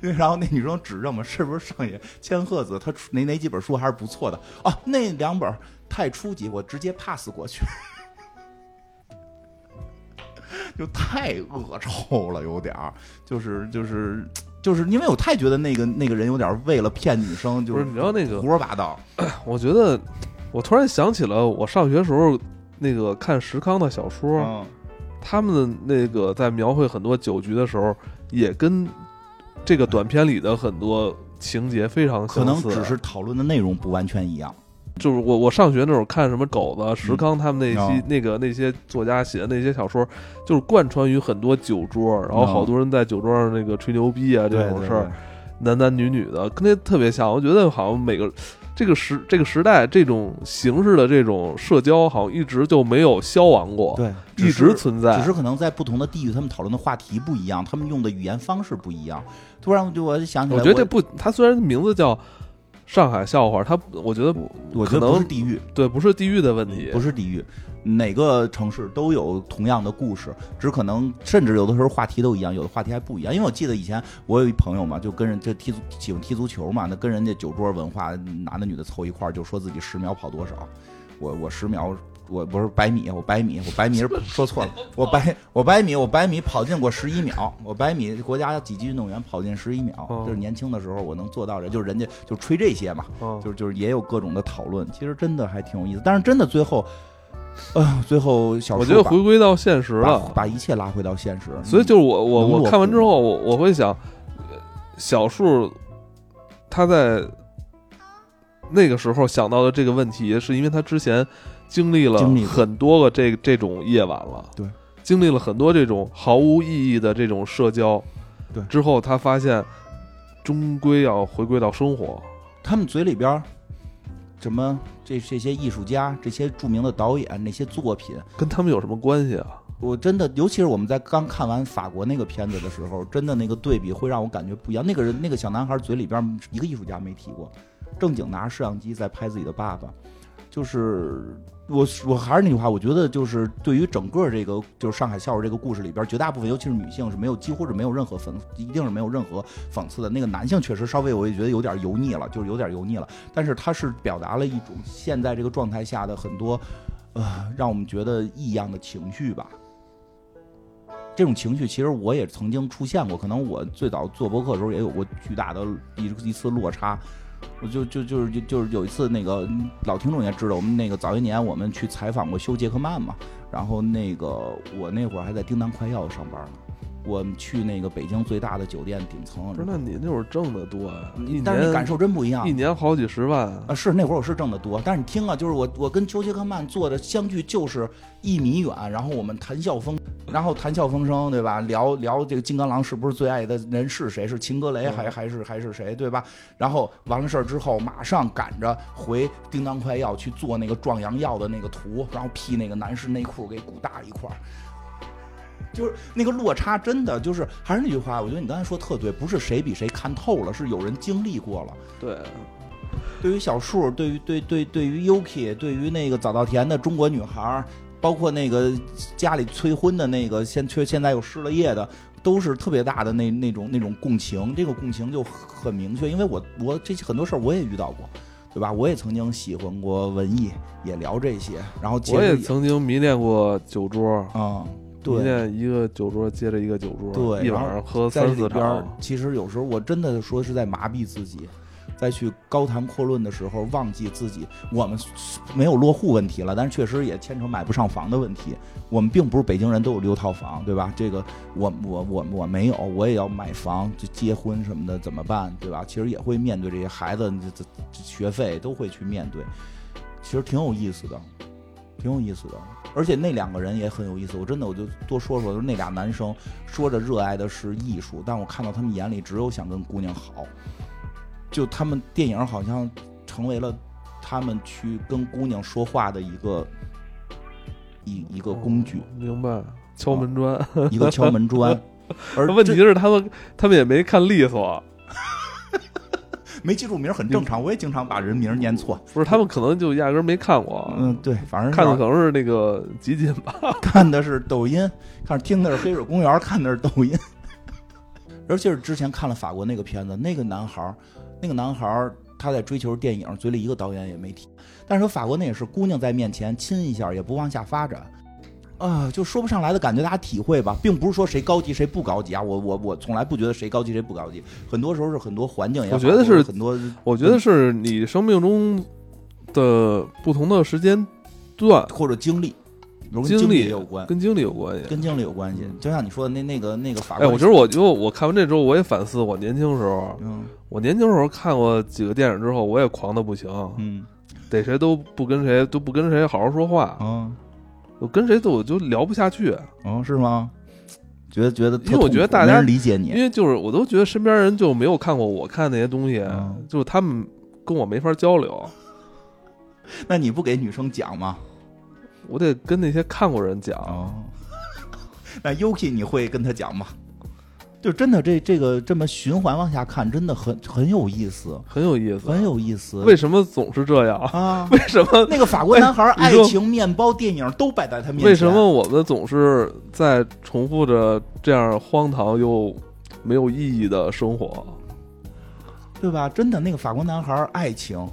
然后那女生指着我们是不是上野千鹤子？她出那那几本书还是不错的。啊，那两本太初级，我直接 pass 过去，就太恶臭了，有点儿，就是就是就是因为我太觉得那个那个人有点为了骗女生，就是你知道那个胡说八道。我觉得，我突然想起了我上学时候那个看石康的小说，嗯，他们的那个在描绘很多酒局的时候，也跟这个短片里的很多情节非常可能。只是讨论的内容不完全一样。就是我我上学那会儿看什么狗子、石康他们那些、哦那个那些作家写的那些小说，就是贯穿于很多酒桌，然后好多人在酒桌上那个吹牛逼啊这种事儿，男男女女的，跟那特别像。我觉得好像每个这个时这个时代这种形式的这种社交，好像一直就没有消亡过，对，一直存在。只是可能在不同的地域，他们讨论的话题不一样，他们用的语言方式不一样。突然就我就想起来，我觉得这不，它虽然名字叫上海笑话，它我觉得我觉得不是地域，对，不是地域的问题，不是地域，哪个城市都有同样的故事，只可能甚至有的时候话题都一样，有的话题还不一样。因为我记得以前我有一朋友嘛，就跟人就踢足喜欢踢足球嘛，那跟人家酒桌文化，男的女的凑一块儿，就说自己十秒跑多少，我我十秒。我不是百米，我百米，我百米是说错了，我百我百米，我百米跑进过十一秒，我百米国家几级运动员跑进十一秒，就是年轻的时候我能做到的，就是人家就吹这些嘛，就是就是也有各种的讨论，其实真的还挺有意思，但是真的最后，呃，最后小我觉得回归到现实了，把一切拉回到现实，所以就是我我我看完之后，我我会想，小树他在那个时候想到的这个问题，是因为他之前。经历了很多个这这种夜晚了，对，经历了很多这种毫无意义的这种社交，对，之后他发现，终归要回归到生活。他们嘴里边，什么这这些艺术家、这些著名的导演那些作品，跟他们有什么关系啊？我真的，尤其是我们在刚看完法国那个片子的时候，真的那个对比会让我感觉不一样。那个人，那个小男孩嘴里边一个艺术家没提过，正经拿着摄像机在拍自己的爸爸，就是。我我还是那句话，我觉得就是对于整个这个就是上海笑话这个故事里边，绝大部分尤其是女性是没有几乎是没有任何讽，一定是没有任何讽刺的。那个男性确实稍微我也觉得有点油腻了，就是有点油腻了。但是他是表达了一种现在这个状态下的很多，呃，让我们觉得异样的情绪吧。这种情绪其实我也曾经出现过，可能我最早做博客的时候也有过巨大的一一次落差。我就就就是就就是有一次那个老听众也知道，我们那个早一年我们去采访过修杰克曼嘛，然后那个我那会儿还在叮当快药上班呢。我们去那个北京最大的酒店顶层，不是？那你那会儿挣的多啊？但是你感受真不一样，一年好几十万啊！是那会儿我是挣的多，但是你听啊，就是我我跟丘吉克曼坐的相距就是一米远，然后我们谈笑风，然后谈笑风生，对吧？聊聊这个金刚狼是不是最爱的人是谁？是秦格雷还还是还是谁？对吧？然后完了事儿之后，马上赶着回叮当快药去做那个壮阳药的那个图，然后 P 那个男士内裤给鼓大一块儿。就是那个落差，真的就是还是那句话，我觉得你刚才说特对，不是谁比谁看透了，是有人经历过了。对，对于小树，对于对对对于 Yuki，对于那个早稻田的中国女孩，包括那个家里催婚的那个现却现在又失了业的，都是特别大的那那种那种共情。这个共情就很明确，因为我我这些很多事儿我也遇到过，对吧？我也曾经喜欢过文艺，也聊这些，然后我也曾经迷恋过酒桌啊。迷恋一个酒桌接着一个酒桌，对，一晚上喝三四场。其实有时候我真的说是在麻痹自己，再去高谈阔论的时候，忘记自己。我们没有落户问题了，但是确实也牵扯买不上房的问题。我们并不是北京人都有六套房，对吧？这个我我我我没有，我也要买房，就结婚什么的怎么办，对吧？其实也会面对这些孩子这学费都会去面对，其实挺有意思的，挺有意思的。而且那两个人也很有意思，我真的我就多说说，就是那俩男生说着热爱的是艺术，但我看到他们眼里只有想跟姑娘好，就他们电影好像成为了他们去跟姑娘说话的一个一一个工具。明白，敲门砖，一个敲门砖。而问题是他们他们也没看利索。没记住名很正常，我也经常把人名念错。不是他们可能就压根没看过。嗯，对，反正看的可能是那个集锦吧，看的是抖音，看听的是黑水公园，看的是抖音。尤其是之前看了法国那个片子，那个男孩那个男孩他在追求电影，嘴里一个导演也没提。但是说法国那也是姑娘在面前亲一下也不往下发展。啊，就说不上来的感觉，大家体会吧，并不是说谁高级谁不高级啊，我我我从来不觉得谁高级谁不高级，很多时候是很多环境也，我觉得是很多，我觉得是你生命中的不同的时间段或者经历，经历也有关，跟经历有关系，跟经历有关系。就像你说的那那个那个法，哎，我觉得我就我看完这之后，我也反思我年轻时候，嗯，我年轻时候看过几个电影之后，我也狂的不行，嗯，逮谁都不跟谁都不跟谁好好说话，嗯。我跟谁都我就聊不下去，哦，是吗？觉得觉得，因为我觉得大家理解你，因为就是我都觉得身边人就没有看过我看那些东西，就是他们跟我没法交流。那你不给女生讲吗？我得跟那些看过人讲。那 Yuki 你会跟他讲吗就真的这这个这么循环往下看，真的很很有意思，很有意思，很有意思。为什么总是这样？啊，为什么那个法国男孩、爱情、面包、电影都摆在他面前？为什么我们总是在重复着这样荒唐又没有意义的生活？对吧？真的，那个法国男孩、爱情、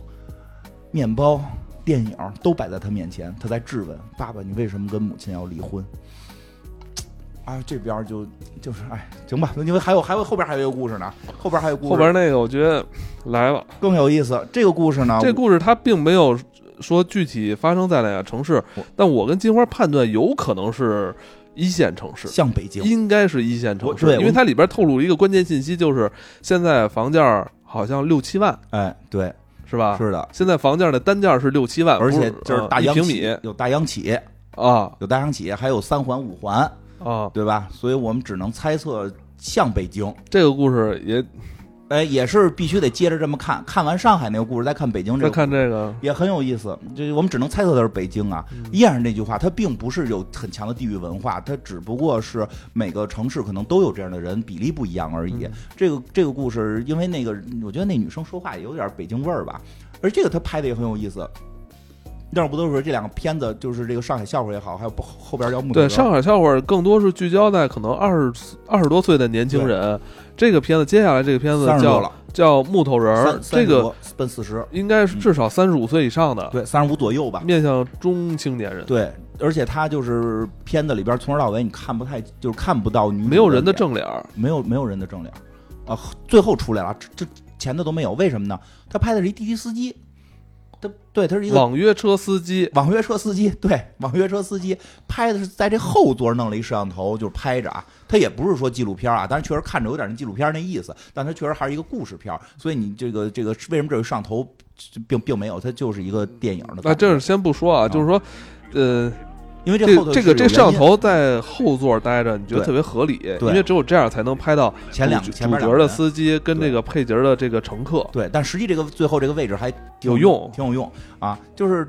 面包、电影都摆在他面前，他在质问爸爸：“你为什么跟母亲要离婚？”啊，这边就就是哎，行吧，因为还有还有后边还有一个故事呢，后边还有故事，后边那个我觉得来了，更有意思。这个故事呢，这故事它并没有说具体发生在哪个城市，但我跟金花判断有可能是一线城市，像北京，应该是一线城市对，因为它里边透露了一个关键信息，就是现在房价好像六七万，哎，对，是吧？是的，现在房价的单价是六七万，而且就是大央企米有大央企，啊有大央企，还有三环五环，啊！对吧？所以我们只能猜测像北京。这个故事也哎，也是必须得接着这么看，看完上海那个故事，再看北京这再个，看这个，也很有意思。这我们只能猜测它是北京啊。嗯依然是那句话，它并不是有很强的地域文化，它只不过是每个城市可能都有这样的人，比例不一样而已。嗯这个这个故事，因为那个，我觉得那女生说话也有点北京味儿吧，而这个她拍的也很有意思。要不都是这两个片子，就是这个上海笑话也好，还有不后边叫木头对上海笑话更多是聚焦在可能二十二十多岁的年轻人。这个片子接下来这个片子叫叫木头人儿，这个奔四十，应该是至少三十五岁以上的，对，三十五左右吧。面向中青年人，对，而且他就是片子里边从头到尾你看不太，就是看不到女没有人的正脸儿，没有没有人的正脸啊，最后出来了，这这前头都没有，为什么呢？他拍的是一滴滴司机，他对他是一个网约车司机，网约车司机，对，网约车司机拍的是在这后座弄了一摄像头，就是拍着啊，他也不是说纪录片啊，但是确实看着有点那纪录片那意思，但他确实还是一个故事片，所以你这个这个为什么这有摄像头，并并没有，它就是一个电影的。那这是先不说啊，就是说，呃，因为这后头这这个这摄像头在后座待着，你觉得特别合理，因为只有这样才能拍到前两主前面主角的司机跟这个配角的这个乘客对，但实际这个最后这个位置还有用挺有用啊。就是，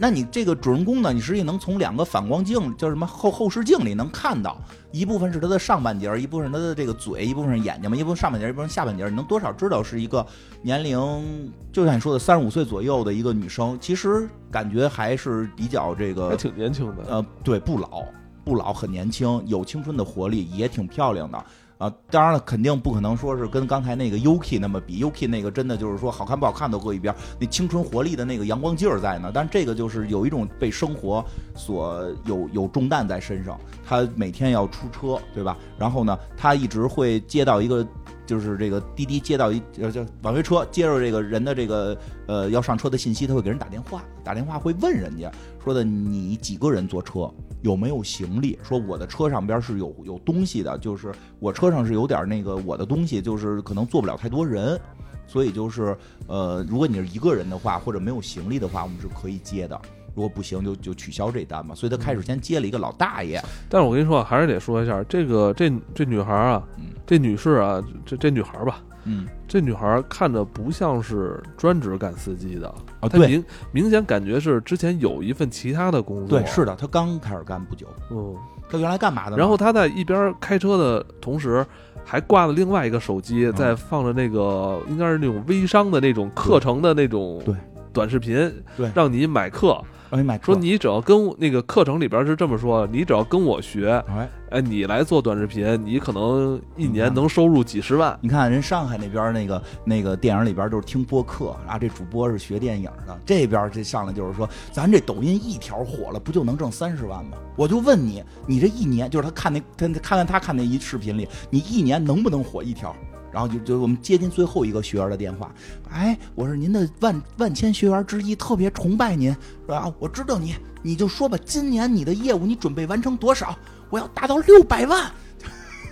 那你这个主人公呢，你实际能从两个反光镜，叫什么后后视镜里能看到，一部分是他的上半截儿，一部分是他的这个嘴，一部分是眼睛嘛，一部分上半截儿，一部分下半截儿，你能多少知道是一个年龄，就像你说的三十五岁左右的一个女生，其实感觉还是比较这还个挺年轻的。呃，对，不老，不老，很年轻，有青春的活力，也挺漂亮的。啊，当然了，肯定不可能说是跟刚才那个 Yuki 那么比，Yuki 那个真的就是说好看不好看都搁一边，那青春活力的那个阳光劲儿在呢。但这个就是有一种被生活所有有重担在身上，他每天要出车，对吧？然后呢，他一直会接到一个。就是这个滴滴接到一呃叫网约车接着这个人的这个呃要上车的信息，他会给人打电话，打电话会问人家说的你几个人坐车，有没有行李？说我的车上边是有有东西的，就是我车上是有点那个我的东西，就是可能坐不了太多人，所以就是呃，如果你是一个人的话，或者没有行李的话，我们是可以接的。如果不行就就取消这单嘛。所以他开始先接了一个老大爷，但是我跟你说，还是得说一下，这个这这女孩啊嗯，这女士啊，这这女孩吧，嗯这女孩看着不像是专职干司机的，啊她明明显感觉是之前有一份其他的工作。对，是的，她刚开始干不久，嗯，她原来干嘛的？然后她在一边开车的同时，还挂了另外一个手机，嗯在放着那个应该是那种微商的那种课程的那种对短视频，对让你买课，让你买说你只要跟那个课程里边是这么说，你只要跟我学，哎。哎，你来做短视频，你可能一年嗯能收入几十万。你看人上海那边那个那个电影里边就是听播客啊，这主播是学电影的，这边这上来就是说，咱这抖音一条火了，不就能挣三十万吗？我就问你，你这一年就是他看那他看看他看那一视频里，你一年能不能火一条？然后就就我们接进最后一个学员的电话，哎，我是您的万万千学员之一，特别崇拜您，是吧？我知道你，你就说吧，今年你的业务你准备完成多少？我要达到六百万。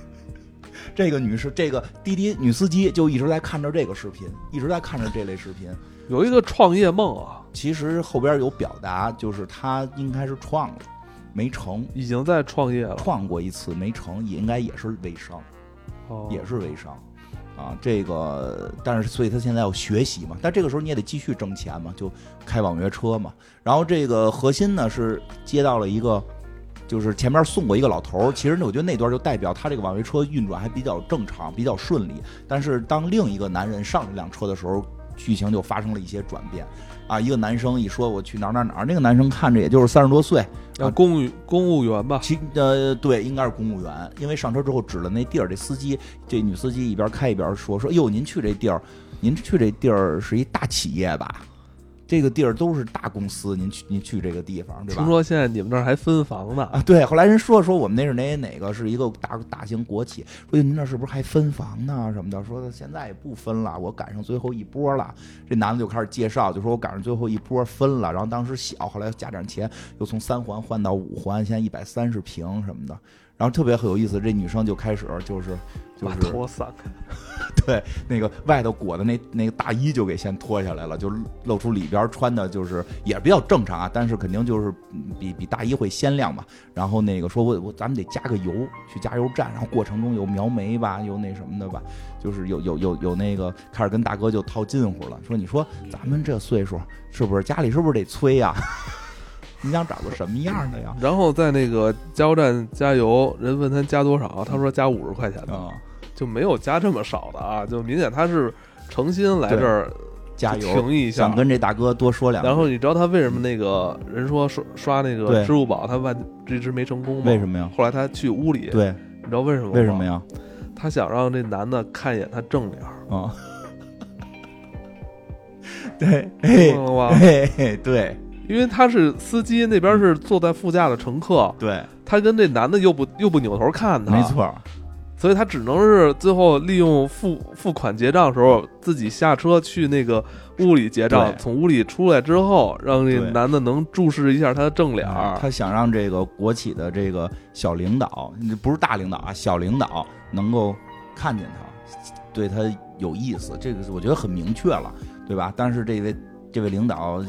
这个女士，这个滴滴女司机就一直在看着这个视频，一直在看着这类视频。有一个创业梦啊，其实后边有表达，就是她应该是创了，没成，已经在创业了，创过一次没成，也应该也是微商，哦也是微商。啊，这个，但是所以他现在要学习嘛，但这个时候你也得继续挣钱嘛，就开网约车嘛。然后这个核心呢是接到了一个就是前面送过一个老头儿，其实我觉得那段就代表他这个网约车运转还比较正常，比较顺利。但是当另一个男人上这辆车的时候，剧情就发生了一些转变。啊，一个男生一说我去哪儿哪儿哪儿，那个男生看着也就是三十多岁，啊，公务公务员吧？其呃对，应该是公务员。因为上车之后指了那地儿，这司机这女司机一边开一边说说，哟，您去这地儿，您去这地儿是一大企业吧？这个地儿都是大公司，您去您去这个地方，对吧？听说现在你们那儿还分房呢啊？对，后来人说说我们那是哪哪个是一个大大型国企，说您那是不是还分房呢什么的？说现在也不分了，我赶上最后一波了。这男的就开始介绍，就说我赶上最后一波分了，然后当时小，后来加点钱，又从三环换到五环，现在一百三十平什么的。然后特别很有意思，这女生就开始就是就是脱散开，对，那个外头裹的那那个大衣就给先脱下来了，就露出里边穿的，就是也比较正常啊，但是肯定就是比比大衣会鲜亮嘛。然后那个说我我咱们得加个油，去加油站，然后过程中有描眉吧，有那什么的吧，就是有有有有那个开始跟大哥就套近乎了，说你说咱们这岁数是不是家里是不是得催呀？你想找个什么样的呀？然后在那个加油站加油，人问他加多少，他说加五十块钱的，就没有加这么少的啊，就明显他是诚心来这儿加油停一下，想跟这大哥多说两句。然后你知道他为什么那个人说刷刷那个支付宝，他万这直没成功吗？为什么呀？后来他去屋里，对，你知道为什么吗？为什么呀？他想让这男的看一眼他正脸啊。对，哎，对。因为他是司机，那边是坐在副驾的乘客，对，他跟这男的又不又不扭头看他，没错，所以他只能是最后利用付付款结账的时候自己下车去那个屋里结账，从屋里出来之后，让这男的能注视一下他的正脸他想让这个国企的这个小领导，不是大领导啊，小领导能够看见他，对他有意思，这个我觉得很明确了，对吧？但是这位。这位领导，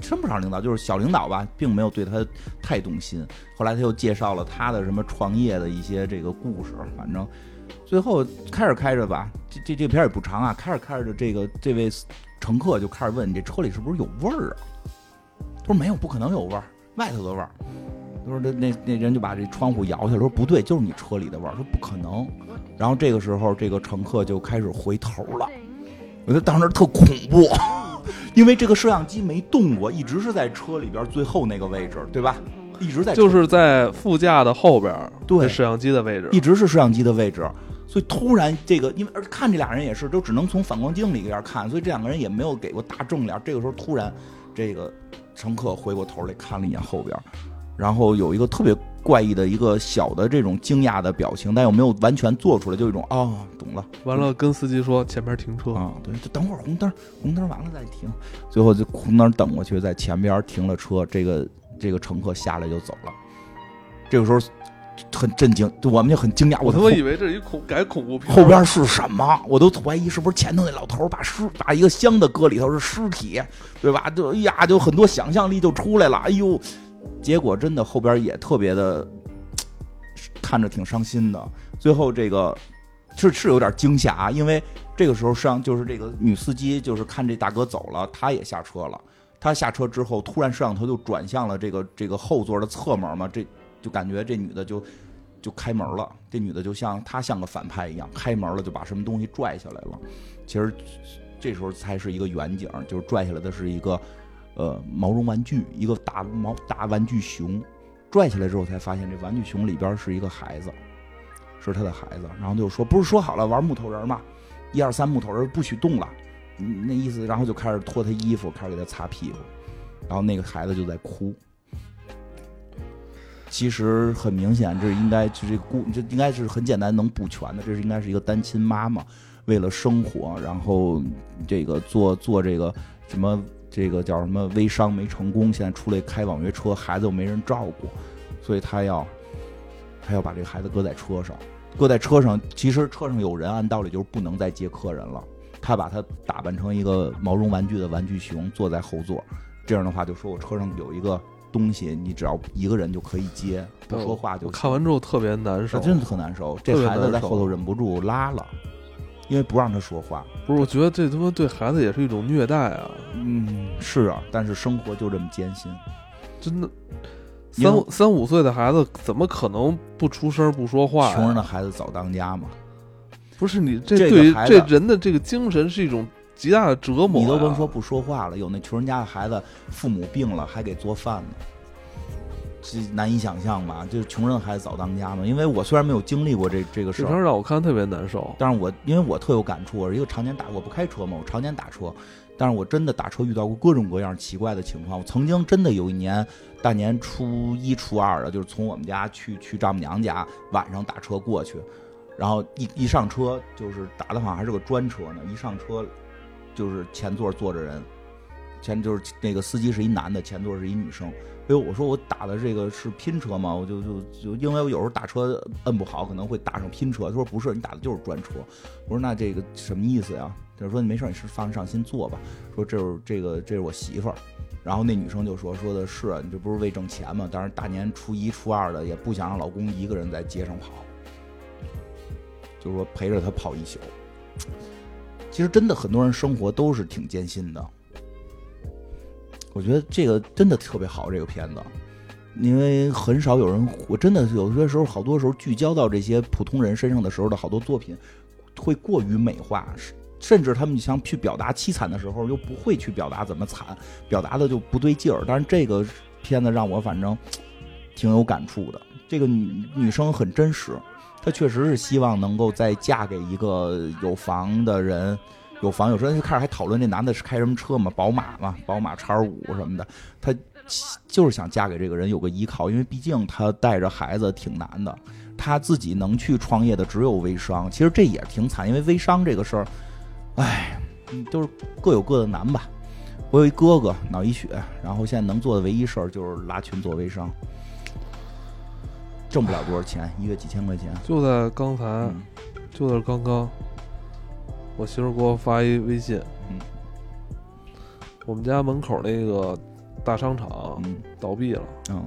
称不上领导，就是小领导吧，并没有对他太动心。后来他又介绍了他的什么创业的一些这个故事，反正最后开着开着吧，这这这片也不长啊，开着开着，这个这位乘客就开始问：“你这车里是不是有味儿啊？”他说：“没有，不可能有味儿，外头的味儿。”他说：“那那那人。就把这窗户摇下来，说不对，就是你车里的味儿。”说不可能。然后这个时候，这个乘客就开始回头了，我觉得当时特恐怖。因为这个摄像机没动过，一直是在车里边最后那个位置，对吧？一直在就是在副驾的后边，对摄像机的位置，一直是摄像机的位置。所以突然这个，因为而看这俩人也是，都只能从反光镜里边看，所以这两个人也没有给过大正脸。这个时候突然，这个乘客回过头来看了一眼后边。然后有一个特别怪异的一个小的这种惊讶的表情，但又没有完全做出来，就一种啊，懂了。完了，跟司机说前面停车啊，对，就等会儿红灯，红灯完了再停。最后就红灯等过去，在前边停了车，这个这个乘客下来就走了。这个时候很震惊，我们就很惊讶，我他妈以为这是一恐改恐怖片，后边是什么？我都怀疑是不是前头那老头把尸把一个箱子搁里头是尸体，对吧？就哎呀，就很多想象力就出来了，哎呦。结果真的后边也特别的，看着挺伤心的。最后这个是是有点惊吓，因为这个时候上就是这个女司机就是看这大哥走了，她也下车了。她下车之后，突然摄像头就转向了这个这个后座的侧门嘛，这就感觉这女的就就开门了。这女的就像她像个反派一样开门了，就把什么东西拽下来了。其实这时候才是一个远景，就是拽下来的是一个。呃，毛绒玩具，一个大毛大玩具熊，拽起来之后才发现，这玩具熊里边是一个孩子，是他的孩子。然后就说，不是说好了玩木头人吗？一二三，木头人不许动了，那意思。然后就开始脱他衣服，开始给他擦屁股。然后那个孩子就在哭。其实很明显，这应该就这故，这应该是很简单能补全的。这是应该是一个单亲妈妈，为了生活，然后这个做做这个什么。这个叫什么微商没成功，现在出来开网约车，孩子又没人照顾，所以他要，他要把这个孩子搁在车上，搁在车上。其实车上有人，按道理就是不能再接客人了。他把他打扮成一个毛绒玩具的玩具熊，坐在后座。这样的话，就说我车上有一个东西，你只要一个人就可以接，不说话就。看完之后特别难受，真的特难受。这孩子在后头忍不住拉了。因为不让他说话，不是？我觉得这他妈对孩子也是一种虐待啊！嗯，是啊，但是生活就这么艰辛，真的。三三五岁的孩子怎么可能不出声不说话？穷人的孩子早当家嘛？不是你这对于这人的这个精神是一种极大的折磨。你都甭说不说话了，有那穷人家的孩子父母病了还给做饭呢，这难以想象吧？就是穷人的孩子早当家嘛。因为我虽然没有经历过这这个事儿，让我看特别难受。但是我因为我特有感触，我是一个常年打我不开车嘛，我常年打车。但是我真的打车遇到过各种各样奇怪的情况。我曾经真的有一年大年初一、初二的，就是从我们家去去丈母娘家，晚上打车过去，然后一一上车就是打的好像还是个专车呢。一上车就是前座坐着人，前就是那个司机是一男的，前座是一女生。哎呦，我说我打的这个是拼车吗？我就就就因为我有时候打车摁不好，可能会打上拼车。他说不是，你打的就是专车。我说那这个什么意思呀？他说你没事，你是放上心坐吧。说这是这个这是我媳妇儿，然后那女生就说说的是你这不是为挣钱吗？但是大年初一初二的也不想让老公一个人在街上跑，就是说陪着他跑一宿。其实真的很多人生活都是挺艰辛的。我觉得这个真的特别好，这个片子，因为很少有人，我真的有些时候好多时候聚焦到这些普通人身上的时候的好多作品，会过于美化。甚至他们想去表达凄惨的时候，又不会去表达怎么惨，表达的就不对劲儿。但是这个片子让我反正挺有感触的。这个女女生很真实，她确实是希望能够再嫁给一个有房的人，有房有车。就开始还讨论这男的是开什么车嘛，宝马嘛，宝马叉五什么的。她就是想嫁给这个人，有个依靠，因为毕竟她带着孩子挺难的。她自己能去创业的只有微商，其实这也挺惨，因为微商这个事儿。哎，都是各有各的难吧。我有一哥哥脑溢血，然后现在能做的唯一事儿就是拉群做微商，挣不了多少钱，一月几千块钱。就在刚才，就在刚刚，我媳妇给我发一微信，嗯，我们家门口那个大商场倒闭了，嗯，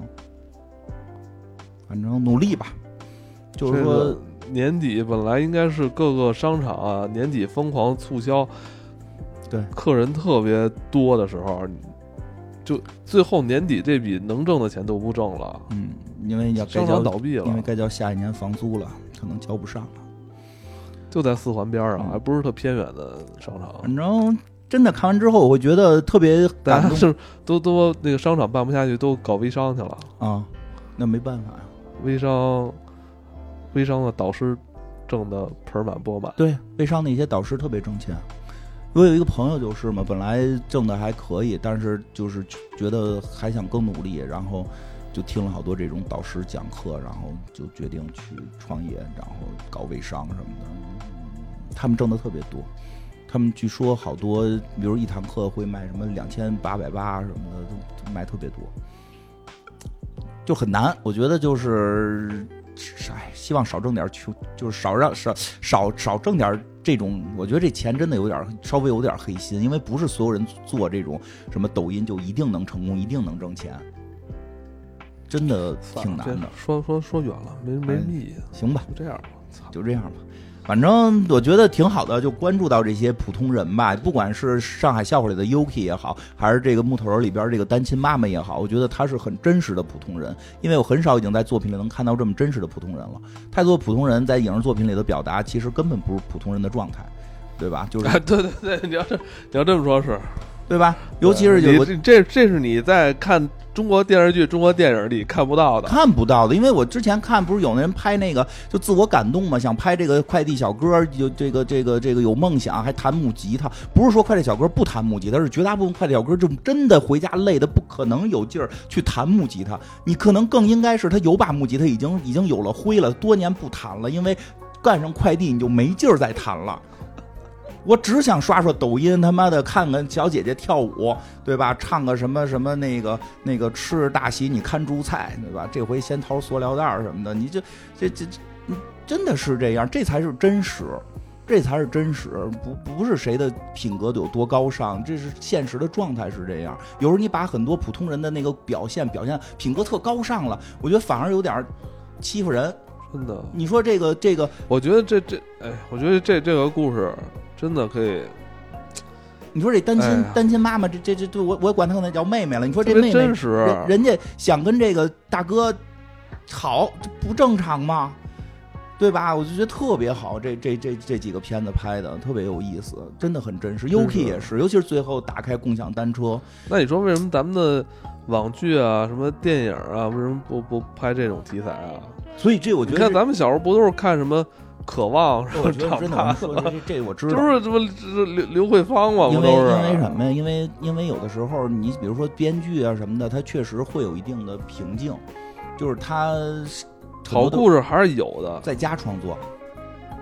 反正努力吧，就是说。年底本来应该是各个商场啊年底疯狂促销，对，客人特别多的时候，就最后年底这笔能挣的钱都不挣了。嗯，因为要商场倒闭了，因为该交下一年房租了，可能交不上了。就在四环边上，还不是特偏远的商场。反正真的看完之后，我会觉得特别感动。是都都那个商场办不下去，都搞微商去了啊？那没办法呀，微商。微商的导师挣的盆满钵满，对，微商的一些导师特别挣钱。我有一个朋友就是嘛，本来挣的还可以，但是就是觉得还想更努力，然后就听了好多这种导师讲课，然后就决定去创业，然后搞微商什么的。他们挣的特别多，他们据说好多，比如一堂课会卖什么两千八百八什么的，都卖特别多，就很难。我觉得就是。哎，希望少挣点穷，就是少让少少少挣点这种。我觉得这钱真的有点稍微有点黑心，因为不是所有人做这种什么抖音就一定能成功，一定能挣钱，真的挺难的。说说说远了，没没意义。行吧，就这样吧，就这样吧。反正我觉得挺好的，就关注到这些普通人吧，不管是上海笑话里的 Yuki 也好，还是这个木头人里边这个单亲妈妈也好，我觉得他是很真实的普通人，因为我很少已经在作品里能看到这么真实的普通人了。太多普通人在影视作品里的表达，其实根本不是普通人的状态，对吧？就是 对对对，你要这你要这么说，是，对吧？尤其是你这这是你在看。中国电视剧、中国电影里看不到的，看不到的，因为我之前看不是有那人拍那个就自我感动嘛，想拍这个快递小哥，有这个这个这个有梦想，还弹木吉他。不是说快递小哥不弹木吉他，是绝大部分快递小哥就真的回家累的不可能有劲儿去弹木吉他。你可能更应该是他有把木吉他，已经已经有了灰了，多年不弹了，因为干上快递你就没劲儿再弹了。我只想刷刷抖音，他妈的看看小姐姐跳舞，对吧？唱个什么什么那个那个吃大喜你看猪菜，对吧？这回先掏塑料袋什么的，你就这这这，真的是这样，这才是真实，这才是真实，不不是谁的品格有多高尚，这是现实的状态是这样。有时候你把很多普通人的那个表现表现品格特高尚了，我觉得反而有点欺负人。真的，你说这个这个，我觉得这这，哎，我觉得这这个故事。真的可以，你说这单亲、哎单亲妈妈，这这这对我我管她可能叫妹妹了。你说这妹妹真实人人家想跟这个大哥好，这不正常吗？对吧？我就觉得特别好，这这这这几个片子拍的特别有意思，真的很真实。Yuki 也是，尤其是最后打开共享单车，那你说为什么咱们的网剧啊、什么电影啊，为什么不不拍这种题材啊？所以这我觉得是。咱们小时候不都是看什么《渴望》什我觉得真的，我大们说这这我知道，就是这刘刘慧芳嘛，因为？因为什么呀？因为因为有的时候你比如说编剧啊什么的，他确实会有一定的瓶颈，就是他好故事还是有的，在家创作，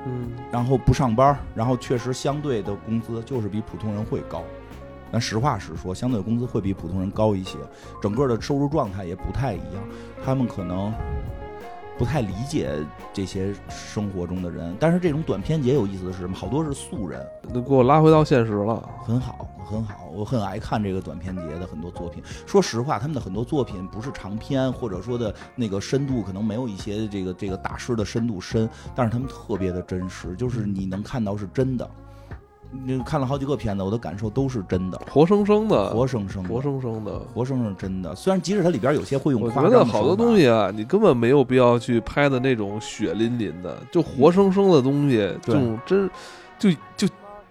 嗯，然后不上班，然后确实相对的工资就是比普通人会高。咱实话实说，相对工资会比普通人高一些，整个的收入状态也不太一样。他们可能不太理解这些生活中的人，但是这种短片节有意思的是什么？好多是素人，都给我拉回到现实了。很好，很好，我很爱看这个短片节的很多作品。说实话，他们的很多作品不是长篇，或者说的那个深度可能没有一些这个这个大师的深度深，但是他们特别的真实，就是你能看到是真的。你看了好几个片子，我的感受都是真的，活生生的，活生生的，活生生的。活生生真的。虽然即使它里边有些会用我夸张的觉得好多东西啊，你根本没有必要去拍的那种血淋淋的，就活生生的东西，这种真就就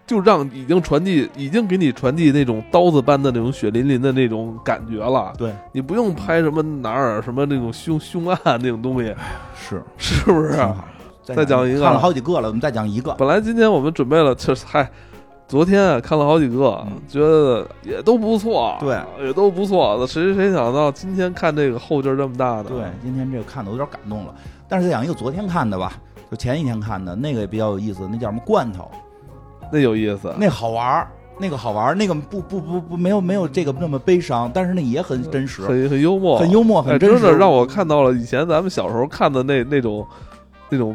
就让已经传递，已经给你传递那种刀子般的那种血淋淋的那种感觉了。对你不用拍什么哪儿什么那种凶凶案那种东西，是是不是。再讲一个看了好几个了，我们再讲一个。本来今天我们准备了，就是嗨，昨天啊看了好几个，嗯觉得也都不错，对，也都不错。谁谁想到今天看这个后劲儿这么大的？对，今天这个看的我有点感动了。但是再讲一个昨天看的吧，就前一天看的那个也比较有意思，那叫什么罐头？那有意思。那好玩儿，那个好玩儿，那个不不不不没有没有这个那么悲伤，但是那也很真实，很很幽默，很幽默，哎，很真实。真的让我看到了以前咱们小时候看的那那种那种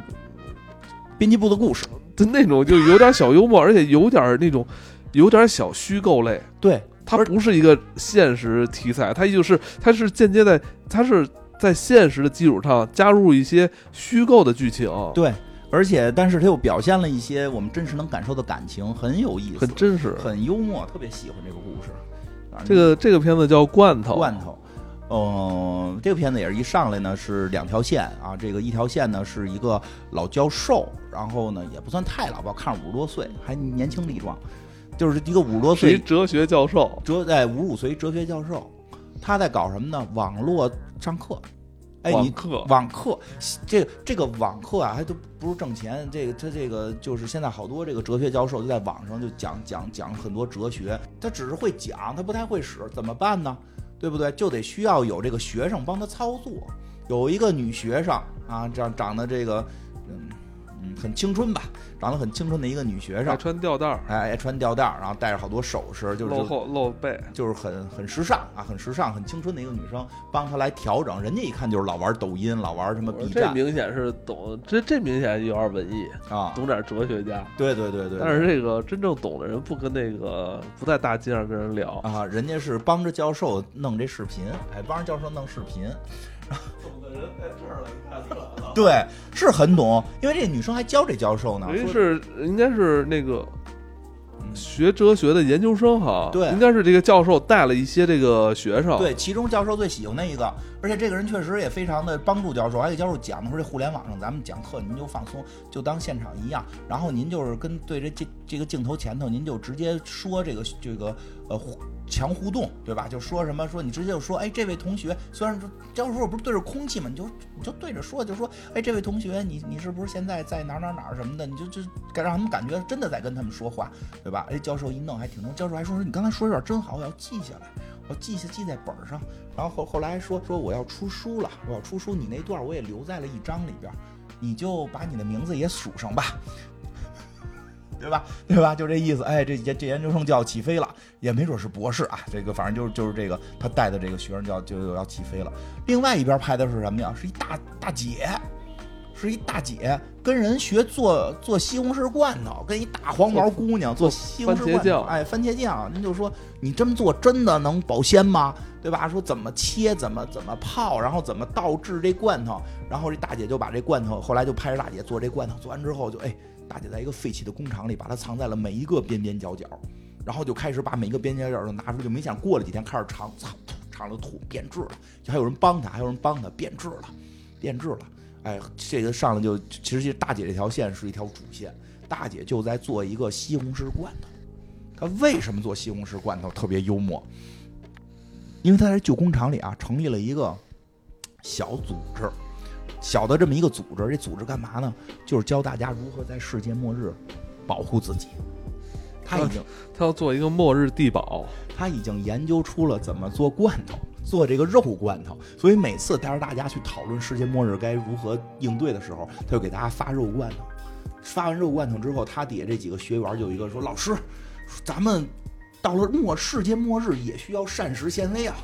编辑部的故事，就那种就有点小幽默，而且有点那种有点小虚构类。对它不是一个现实题材，它就是它是间接在它是在现实的基础上加入一些虚构的剧情，对，而且但是它又表现了一些我们真实能感受的感情，很有意思，很真实。很幽默，特别喜欢这个故事。啊这个这个片子叫《罐头》，罐头。嗯，这个片子也是一上来呢是两条线啊，这个一条线呢是一个老教授，然后呢也不算太老吧，看着五十多岁，还年轻力壮，就是一个五十多岁一哲学教授，哲在五十五岁哲学教授，他在搞什么呢？网络上课。哎，你网课网课，这这个网课啊，还都不是挣钱。这个他这个就是现在好多这个哲学教授就在网上就讲讲讲很多哲学，他只是会讲，他不太会使，怎么办呢？对不对？就得需要有这个学生帮他操作。有一个女学生啊，这样长得这个，嗯嗯，很青春吧，长得很青春的一个女学生爱生，穿吊带儿，哎，爱穿吊带儿，然后带着好多首饰，就是露后露背，就是很很时尚啊，很时尚、很青春的一个女生，帮她来调整。人家一看就是老玩抖音、老玩什么 B 这站明显是懂，这这明显有点文艺，啊，懂点哲学家。对对对对。但是这个真正懂的人不跟那个不在大街上跟人聊，啊，人家是帮着教授弄这视频，哎，帮着教授弄视频，懂的人在这儿了，你看这对，是很懂。因为这女生还教这教授呢，人家是应该是那个学哲学的研究生哈，对。应该是这个教授带了一些这个学生，对，其中教授最喜欢的一个，而且这个人确实也非常的帮助教授，还给教授讲的说这互联网上咱们讲课，您就放松，就当现场一样，然后您就是跟对着这这个镜头前头，您就直接说这个这个呃强互动，对吧？就说什么说你直接就说，哎，这位同学，虽然说教授不是对着空气嘛，你就你就对着说，就说，哎，这位同学，你你是不是现在在哪儿哪儿哪儿什么的？你就就让他们感觉真的在跟他们说话，对吧？哎，教授一弄还挺能，教授还说你刚才说有点真好，我要记下来。我记下记在本上，然后后后来说说我要出书了，我要出书，你那段我也留在了一章里边，你就把你的名字也署上吧，对吧？对吧？就这意思。哎，这研这研究生就要起飞了，也没准是博士啊。这个反正就是就是这个他带的这个学生就要就要起飞了。另外一边拍的是什么呀？是一大大姐。是一大姐跟人学做做西红柿罐头，跟一大黄毛姑娘做西红柿罐头，哎，番茄酱，您就说你这么做真的能保鲜吗？对吧？说怎么切，怎么怎么泡，然后怎么倒置这罐头，然后这大姐就把这罐头，后来就拍着大姐做这罐头，做完之后就哎，大姐在一个废弃的工厂里把它藏在了每一个边边角角，然后就开始把每一个边角角都拿出来，就没想过了几天开始尝，操，尝了吐变质了，就还有人帮他，还有人帮他变质了，变质了。哎，这个上来就其实大姐这条线是一条主线，大姐就在做一个西红柿罐头。她为什么做西红柿罐头特别幽默？因为她在旧工厂里啊，成立了一个小组织，小的这么一个组织。这组织干嘛呢？就是教大家如何在世界末日保护自己。他已经，他要做一个末日地堡。他已经研究出了怎么做罐头，做这个肉罐头。所以每次带着大家去讨论世界末日该如何应对的时候，他就给大家发肉罐头。发完肉罐头之后，他底下这几个学员就有一个说：“老师，咱们到了末世界末日也需要膳食纤维啊。”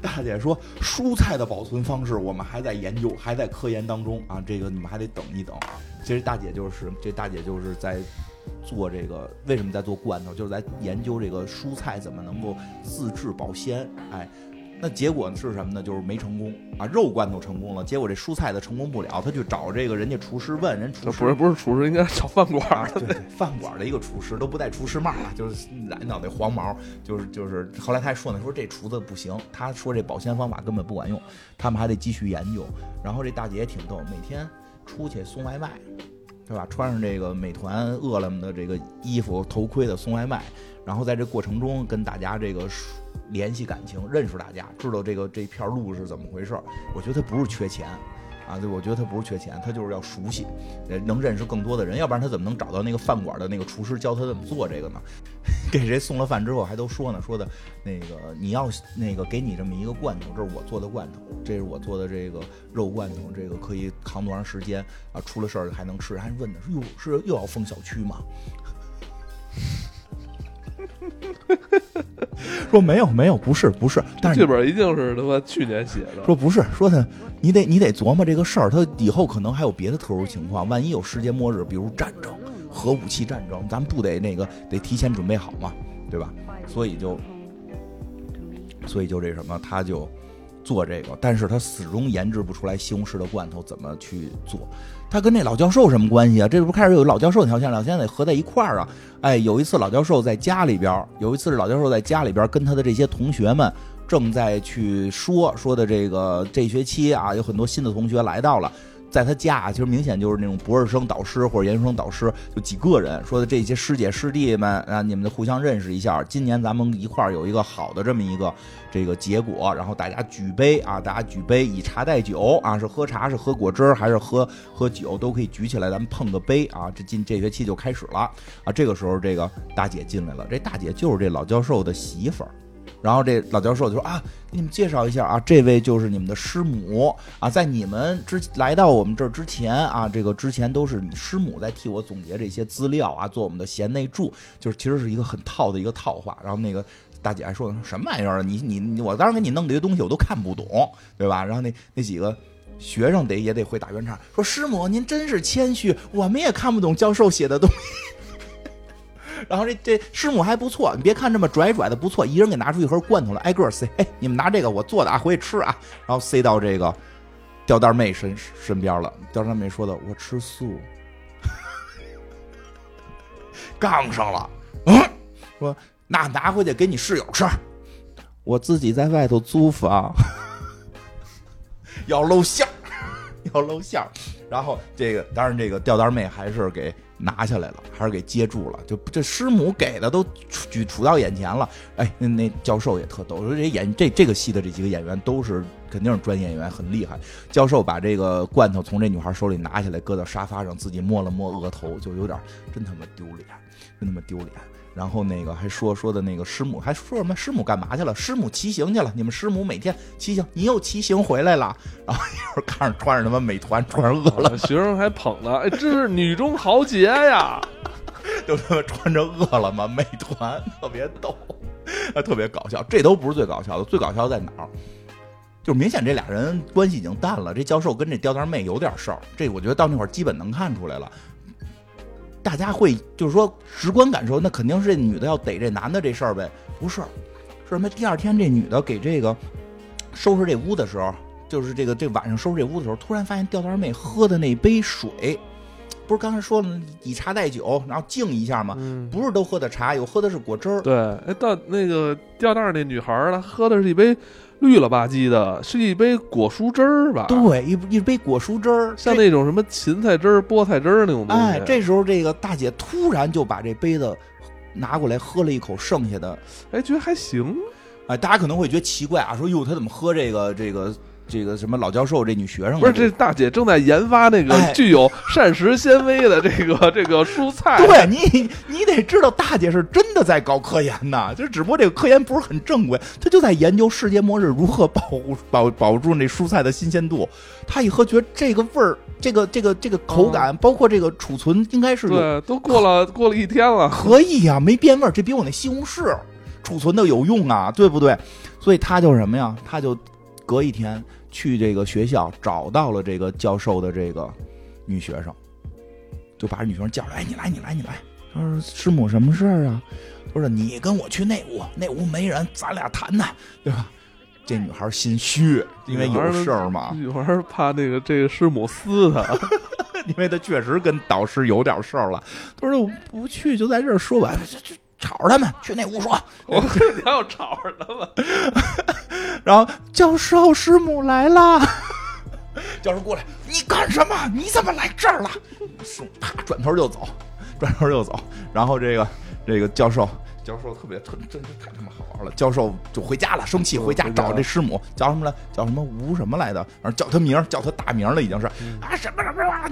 大姐说：“蔬菜的保存方式我们还在研究，还在科研当中啊，这个你们还得等一等啊。”其实大姐就是这大姐就是在。做这个为什么在做罐头？就是在研究这个蔬菜怎么能够自制保鲜。哎，那结果是什么呢？就是没成功啊。肉罐头成功了，结果这蔬菜的成功不了。他去找这个人家厨师问人厨师，不是不是厨师，应该找饭馆对，饭馆的一个厨师都不戴厨师帽啊，就是染脑袋黄毛，就是就是。后来他还说呢，说这厨子不行，他说这保鲜方法根本不管用，他们还得继续研究。然后这大姐也挺逗，每天出去送外卖。对吧？穿上这个美团、饿了么的这个衣服、头盔的送外卖，然后在这过程中跟大家这个联系感情，认识大家，知道这个这片路是怎么回事我觉得他不是缺钱。啊，对，我觉得他不是缺钱，他就是要熟悉，能认识更多的人，要不然他怎么能找到那个饭馆的那个厨师教他怎么做这个呢？给谁送了饭之后还都说呢，说的那个你要那个给你这么一个罐头，这是我做的罐头，这是我做的这个肉罐头，这个可以扛多长时间啊？出了事儿还能吃？还问呢，说哟是又要封小区吗？说没有没有，不是不是，但是剧本一定是他妈去年写的。说不是，说他你得你得琢磨这个事儿，他以后可能还有别的特殊情况，万一有世界末日，比如战争、核武器战争，咱不得那个得提前准备好嘛，对吧？所以就所以就这什么，他就做这个，但是他始终研制不出来西红柿的罐头怎么去做。他跟那老教授什么关系啊？这不开始有老教授那条线，两线得合在一块儿啊！哎，有一次老教授在家里边，有一次是老教授在家里边跟他的这些同学们正在去说说的这个这学期啊，有很多新的同学来到了。在他家，其实明显就是那种博士生导师或者研究生导师，就几个人说的这些师姐师弟们啊，你们互相认识一下。今年咱们一块儿有一个好的这么一个这个结果，然后大家举杯啊，大家举杯以茶代酒啊，是喝茶是喝果汁还是喝喝酒都可以举起来，咱们碰个杯啊。这今这学期就开始了啊。这个时候，这个大姐进来了，这大姐就是这老教授的媳妇儿。然后这老教授就说啊，给你们介绍一下啊，这位就是你们的师母啊，在你们之来到我们这儿之前啊，这个之前都是你师母在替我总结这些资料啊，做我们的贤内助，就是其实是一个很套的一个套话。然后那个大姐还说什么玩意儿？你你我当时给你弄这些东西我都看不懂，对吧？然后那那几个学生得也得会打圆场，说师母您真是谦虚，我们也看不懂教授写的东西。然后这这师母还不错，你别看这么拽拽的不错，一人给拿出一盒罐头来，挨个塞。哎，你们拿这个我做的啊，回去吃啊。然后塞到这个吊带妹身身边了。吊带妹说的：“我吃素。”杠上了。嗯，说那拿回去给你室友吃。我自己在外头租房，要露馅 要露馅然后这个当然这个吊带妹还是给。拿下来了，还是给接住了？就这师母给的都举杵到眼前了。哎，那那教授也特逗，说这演这这个戏的这几个演员都是肯定是专业演员，很厉害。教授把这个罐头从这女孩手里拿下来，搁到沙发上，自己摸了摸额头，就有点真他妈丢脸，真他妈丢脸。然后那个还说说的那个师母还说什么师母干嘛去了？师母骑行去了。你们师母每天骑行，你又骑行回来了。然后一会儿看着穿着他妈美团，穿着饿了，学生还捧呢。哎，这是女中豪杰呀！就他妈穿着饿了么，美团特别逗，啊，特别搞笑。这都不是最搞笑的，最搞笑在哪儿？就明显这俩人关系已经淡了。这教授跟这吊带妹有点事儿，这我觉得到那会儿基本能看出来了。大家会就是说直观感受，那肯定是这女的要逮这男的这事儿呗？不是，是什么？第二天这女的给这个收拾这屋的时候，就是这个这晚上收拾这屋的时候，突然发现吊带妹喝的那杯水不是刚才说了以茶代酒，然后敬一下吗？嗯，不是都喝的茶，有喝的是果汁儿。对，哎，到那个吊带那女孩儿，她喝的是一杯绿了吧唧的，是一杯果蔬汁儿吧？，对，一一杯果蔬汁儿，像那种什么芹菜汁儿、菠菜汁儿那种东西。哎，这时候这个大姐突然就把这杯子拿过来喝了一口，剩下的，哎，觉得还行。哎，大家可能会觉得奇怪啊，说哟，她怎么喝这个这个这个什么老教授这女学生啊？不是，这大姐正在研发那个哎具有膳食纤维的这个 这个蔬菜。对你，你得知道，大姐是真的在搞科研呐，就是只不过这个科研不是很正规，她就在研究世界末日如何保护保保住那蔬菜的新鲜度。她一喝，觉得这个味儿，这个这个这个口感，包括这个储存，应该是对，都过了过了一天了。可以呀、没变味儿，这比我那西红柿储存的有用啊，对不对？所以她就什么呀？她就隔一天去这个学校找到了这个教授的这个女学生，就把这女学生叫来，哎，你来，你来，你来。他说：“师母，什么事儿啊？”他说：“你跟我去那屋，那屋没人，咱俩谈谈，对吧？”这女孩心虚，因为有事儿嘛，女孩怕那个这个师母撕她。因为她 确实跟导师有点事儿了。他说：“我不去，就在这儿说吧，这这吵着他们，去那屋说。”我你还要吵着他们？然后教授师母来了，教授过来，你干什么？你怎么来这儿了？啪转头就走，转头就走。然后这个这个教授，教授特别特真是太他妈好玩了。教授就回家了，生气回家找这师母，叫什么来？叫什么吴什么来的？反正叫他名儿，叫他大名了，已经是啊什么什么什么。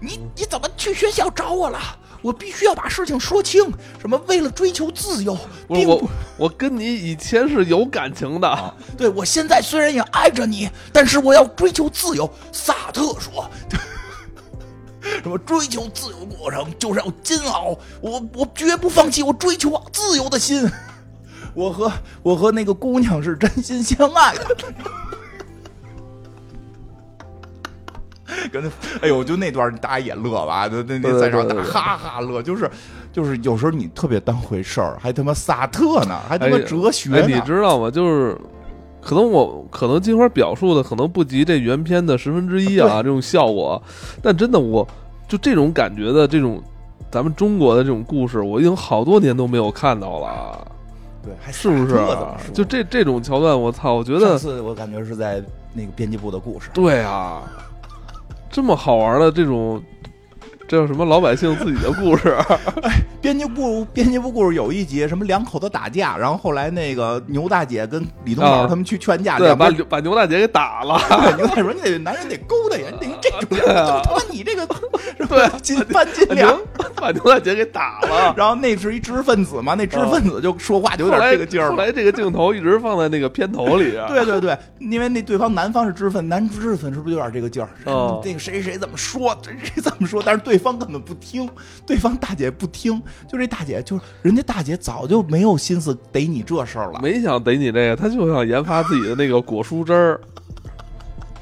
你你怎么去学校找我了？我必须要把事情说清。什么为了追求自由，并不我我我跟你以前是有感情的。啊，对我现在虽然也爱着你，但是我要追求自由。萨特说，什么追求自由过程就是要煎熬，我我绝不放弃我追求自由的心。我和我和那个姑娘是真心相爱的。跟那，哎呦，就那段大家也乐吧，那那那在场大家哈哈乐，就是就是有时候你特别当回事儿，还他妈萨特呢，还他妈哎哲学呢，哎，你知道吗？就是可能我可能金花表述的可能不及这原片的十分之一啊，这种效果。但真的，我就这种感觉的这种咱们中国的这种故事，我已经好多年都没有看到了，对，还是不是？就这这种桥段，我操，我觉上得次我感觉是在那个编辑部的故事，对啊，这么好玩的这种。这叫什么？老百姓自己的故事，编辑部编辑部故事有一集什么两口子打架，然后后来那个牛大姐跟李东宝啊他们去劝架，对，把把牛大姐给打了。对牛大姐说你得男人得勾搭呀，你得用这种就他妈你这个 是吧对金半斤把两牛。把牛大姐给打了。然后那是一知识分子嘛，那知识分子就说话就有点这个劲儿。后来这个镜头一直放在那个片头里啊。对对对，因为那对方男方是知识分子，男知识分子是不是有点这个劲儿？哦这个谁谁怎么说，这谁怎么说，但是对方根本不听，对方大姐不听，就这大姐就是人家大姐早就没有心思逮你这事儿了。没想逮你这个，她就想研发自己的那个果蔬汁儿。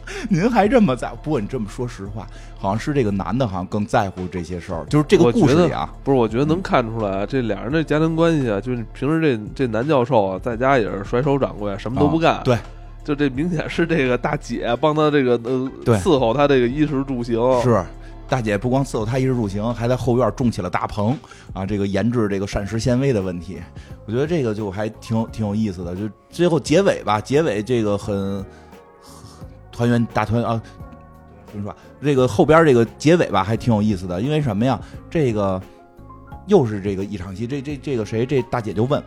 您还这么在乎？不过你这么说实话，好像是这个男的，好像更在乎这些事儿。就是这个故事里啊，不是，我觉得能看出来，这俩人的家庭关系啊，就是平时这这男教授啊，在家也是甩手掌柜，什么都不干。啊对，就这明显是这个大姐帮他这个呃对伺候他这个衣食住行。是大姐不光伺候他衣食住行，还在后院种起了大棚啊，这个研制这个膳食纤维的问题。我觉得这个就还挺挺有意思的。就最后结尾吧，结尾这个很团圆大团圆啊，怎么说？这个后边这个结尾吧，还挺有意思的，因为什么呀？这个又是这个一场戏，这这这个谁？这大姐就问，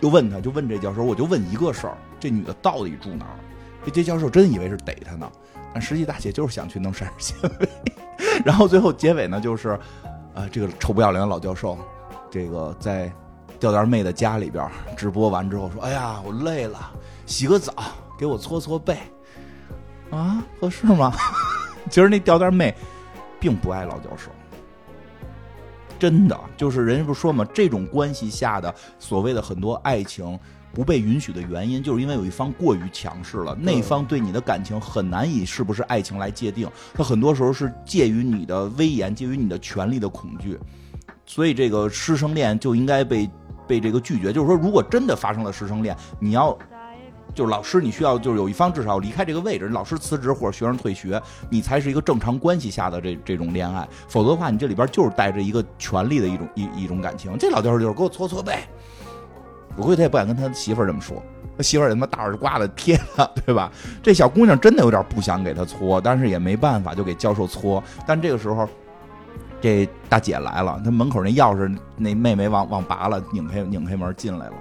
就问他，就问这教授，我就问一个事儿：这女的到底住哪儿？这这教授真以为是逮他呢，但实际大姐就是想去弄膳食纤维。然后最后结尾呢，就是，呃，这个臭不要脸的老教授，这个在吊带妹的家里边直播完之后说：“哎呀，我累了，洗个澡，给我搓搓背。”啊，合适吗？其实那吊带妹并不爱老教授，真的就是人家不说嘛，这种关系下的所谓的很多爱情不被允许的原因，就是因为有一方过于强势了，那方对你的感情很难以是不是爱情来界定，它很多时候是介于你的威严，介于你的权力的恐惧，所以这个师生恋就应该被被这个拒绝。就是说，如果真的发生了师生恋，你要就是老师，你需要就是有一方至少离开这个位置，老师辞职或者学生退学，你才是一个正常关系下的这这种恋爱。否则的话，你这里边就是带着一个权利的一种一一种感情。这老教授就是给我搓搓背，我估计他也不敢跟他媳妇儿这么说，他媳妇儿他妈大耳刮子贴他，对吧？这小姑娘真的有点不想给他搓，但是也没办法，就给教授搓。但这个时候，这大姐来了，她门口那钥匙，那妹妹忘忘拔了，拧开拧开门进来了，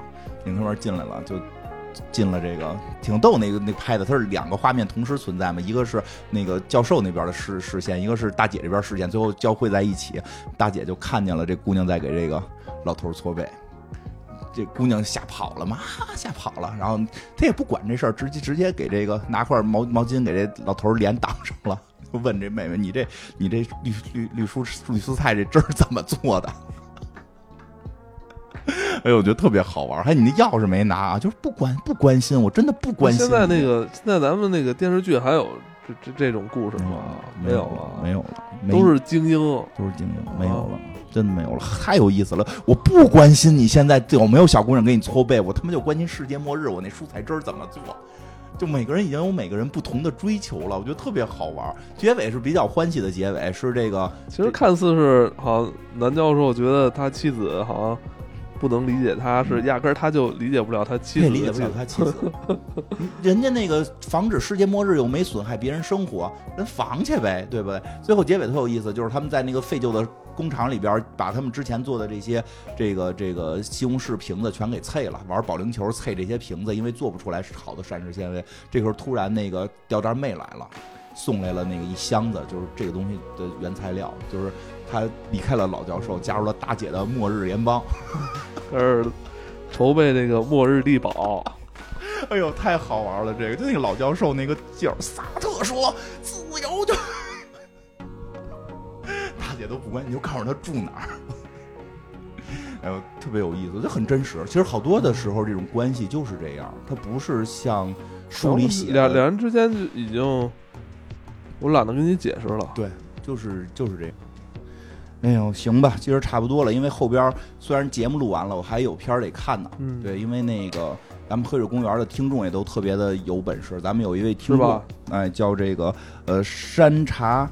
拧开门进来了，就进了这个挺逗。那个那拍的，它是两个画面同时存在嘛？一个是那个教授那边的视视线，一个是大姐这边视线，最后交汇在一起，大姐就看见了这姑娘在给这个老头搓背。这姑娘吓跑了嘛，吓跑了，然后她也不管这事儿，直接直接给这个拿块毛毛巾给这老头脸挡上了，问这妹妹：“你这你这绿绿绿蔬绿蔬菜这汁儿怎么做的？” 哎呦，我觉得特别好玩。还你那钥匙没拿啊？就是不关不关心，我真的不关心。现在那个现在咱们那个电视剧还有这这这种故事吗？没有了，没有了，都是精英，都是精英，没有了。真的没有了，太有意思了！我不关心你现在有没有小姑娘给你搓背，我他妈就关心世界末日，我那蔬菜汁儿怎么做。就每个人已经有每个人不同的追求了，我觉得特别好玩。结尾是比较欢喜的结尾，是这个。其实看似是好像男教授觉得他妻子好像不能理解他，是压根儿他就理解不了他妻子，理解不了他妻子。人家那个防止世界末日又没损害别人生活，人防去呗，对不对？最后结尾特有意思，就是他们在那个废旧的。工厂里边把他们之前做的这些这个这个西红柿瓶子全给碎了，玩保龄球碎这些瓶子，因为做不出来好的膳食纤维。这时候突然那个吊带妹来了，送来了那个一箱子，就是这个东西的原材料，就是他离开了老教授，加入了大姐的末日联邦，开始筹备这个末日地堡。哎呦，太好玩了！这个就那个老教授那个劲儿，萨特说自由就。也都不关，你就告诉他住哪儿，哎呦，特别有意思，就很真实。其实好多的时候，这种关系就是这样，它不是像书里写两两人之间就已经，我懒得跟你解释了。对，就是就是这样。哎呦，行吧，今儿差不多了，因为后边虽然节目录完了，我还有片儿得看呢。嗯，对，因为那个咱们黑水公园的听众也都特别的有本事，咱们有一位听众，哎，叫这个呃山茶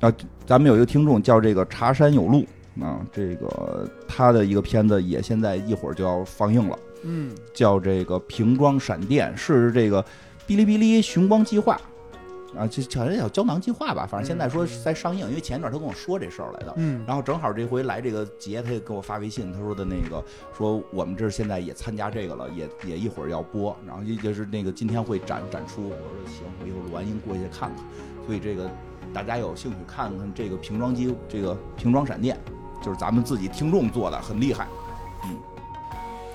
啊。咱们有一个听众叫这个茶山有路啊，这个他的一个片子也现在一会儿就要放映了，嗯，叫这个瓶装闪电，是这个哔哩哔哩寻光计划啊，就好像叫胶囊计划吧，反正现在说在上映，因为前一段他跟我说这事儿来的，嗯，然后正好这回来这个节，他也给我发微信，他说的那个说我们这现在也参加这个了，也也一会儿要播，然后就是那个今天会展展出，我说行，我一会儿录完音过去看看，所以这个。大家有兴趣看看这个瓶装机，这个瓶装闪电，就是咱们自己听众做的，很厉害，嗯，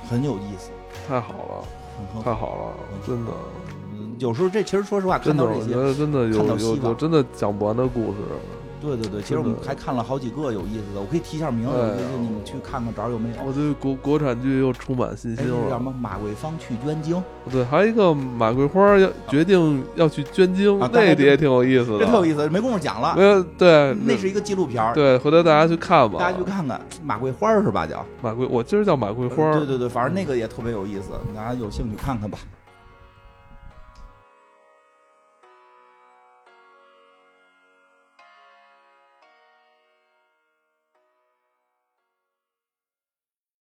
很有意思，太好了，太好了，真的。有时候这其实说实话，看到这些，真的有有有真的讲不完的故事。对对对，其实我们还看了好几个有意思的，我可以提一下名字，你们去看看找有没有。我对国国产剧又充满信心了。叫什么？马桂芳去捐精。对，还有一个马桂花要决定要去捐精，那也挺有意思的。这特有意思，没工夫讲了。没有，对，那是一个纪录片。对，回头大家去看吧。大家去看看马桂花是吧？叫马桂，我今儿叫马桂花。对对对，反正那个也特别有意思，大家有兴趣看看吧。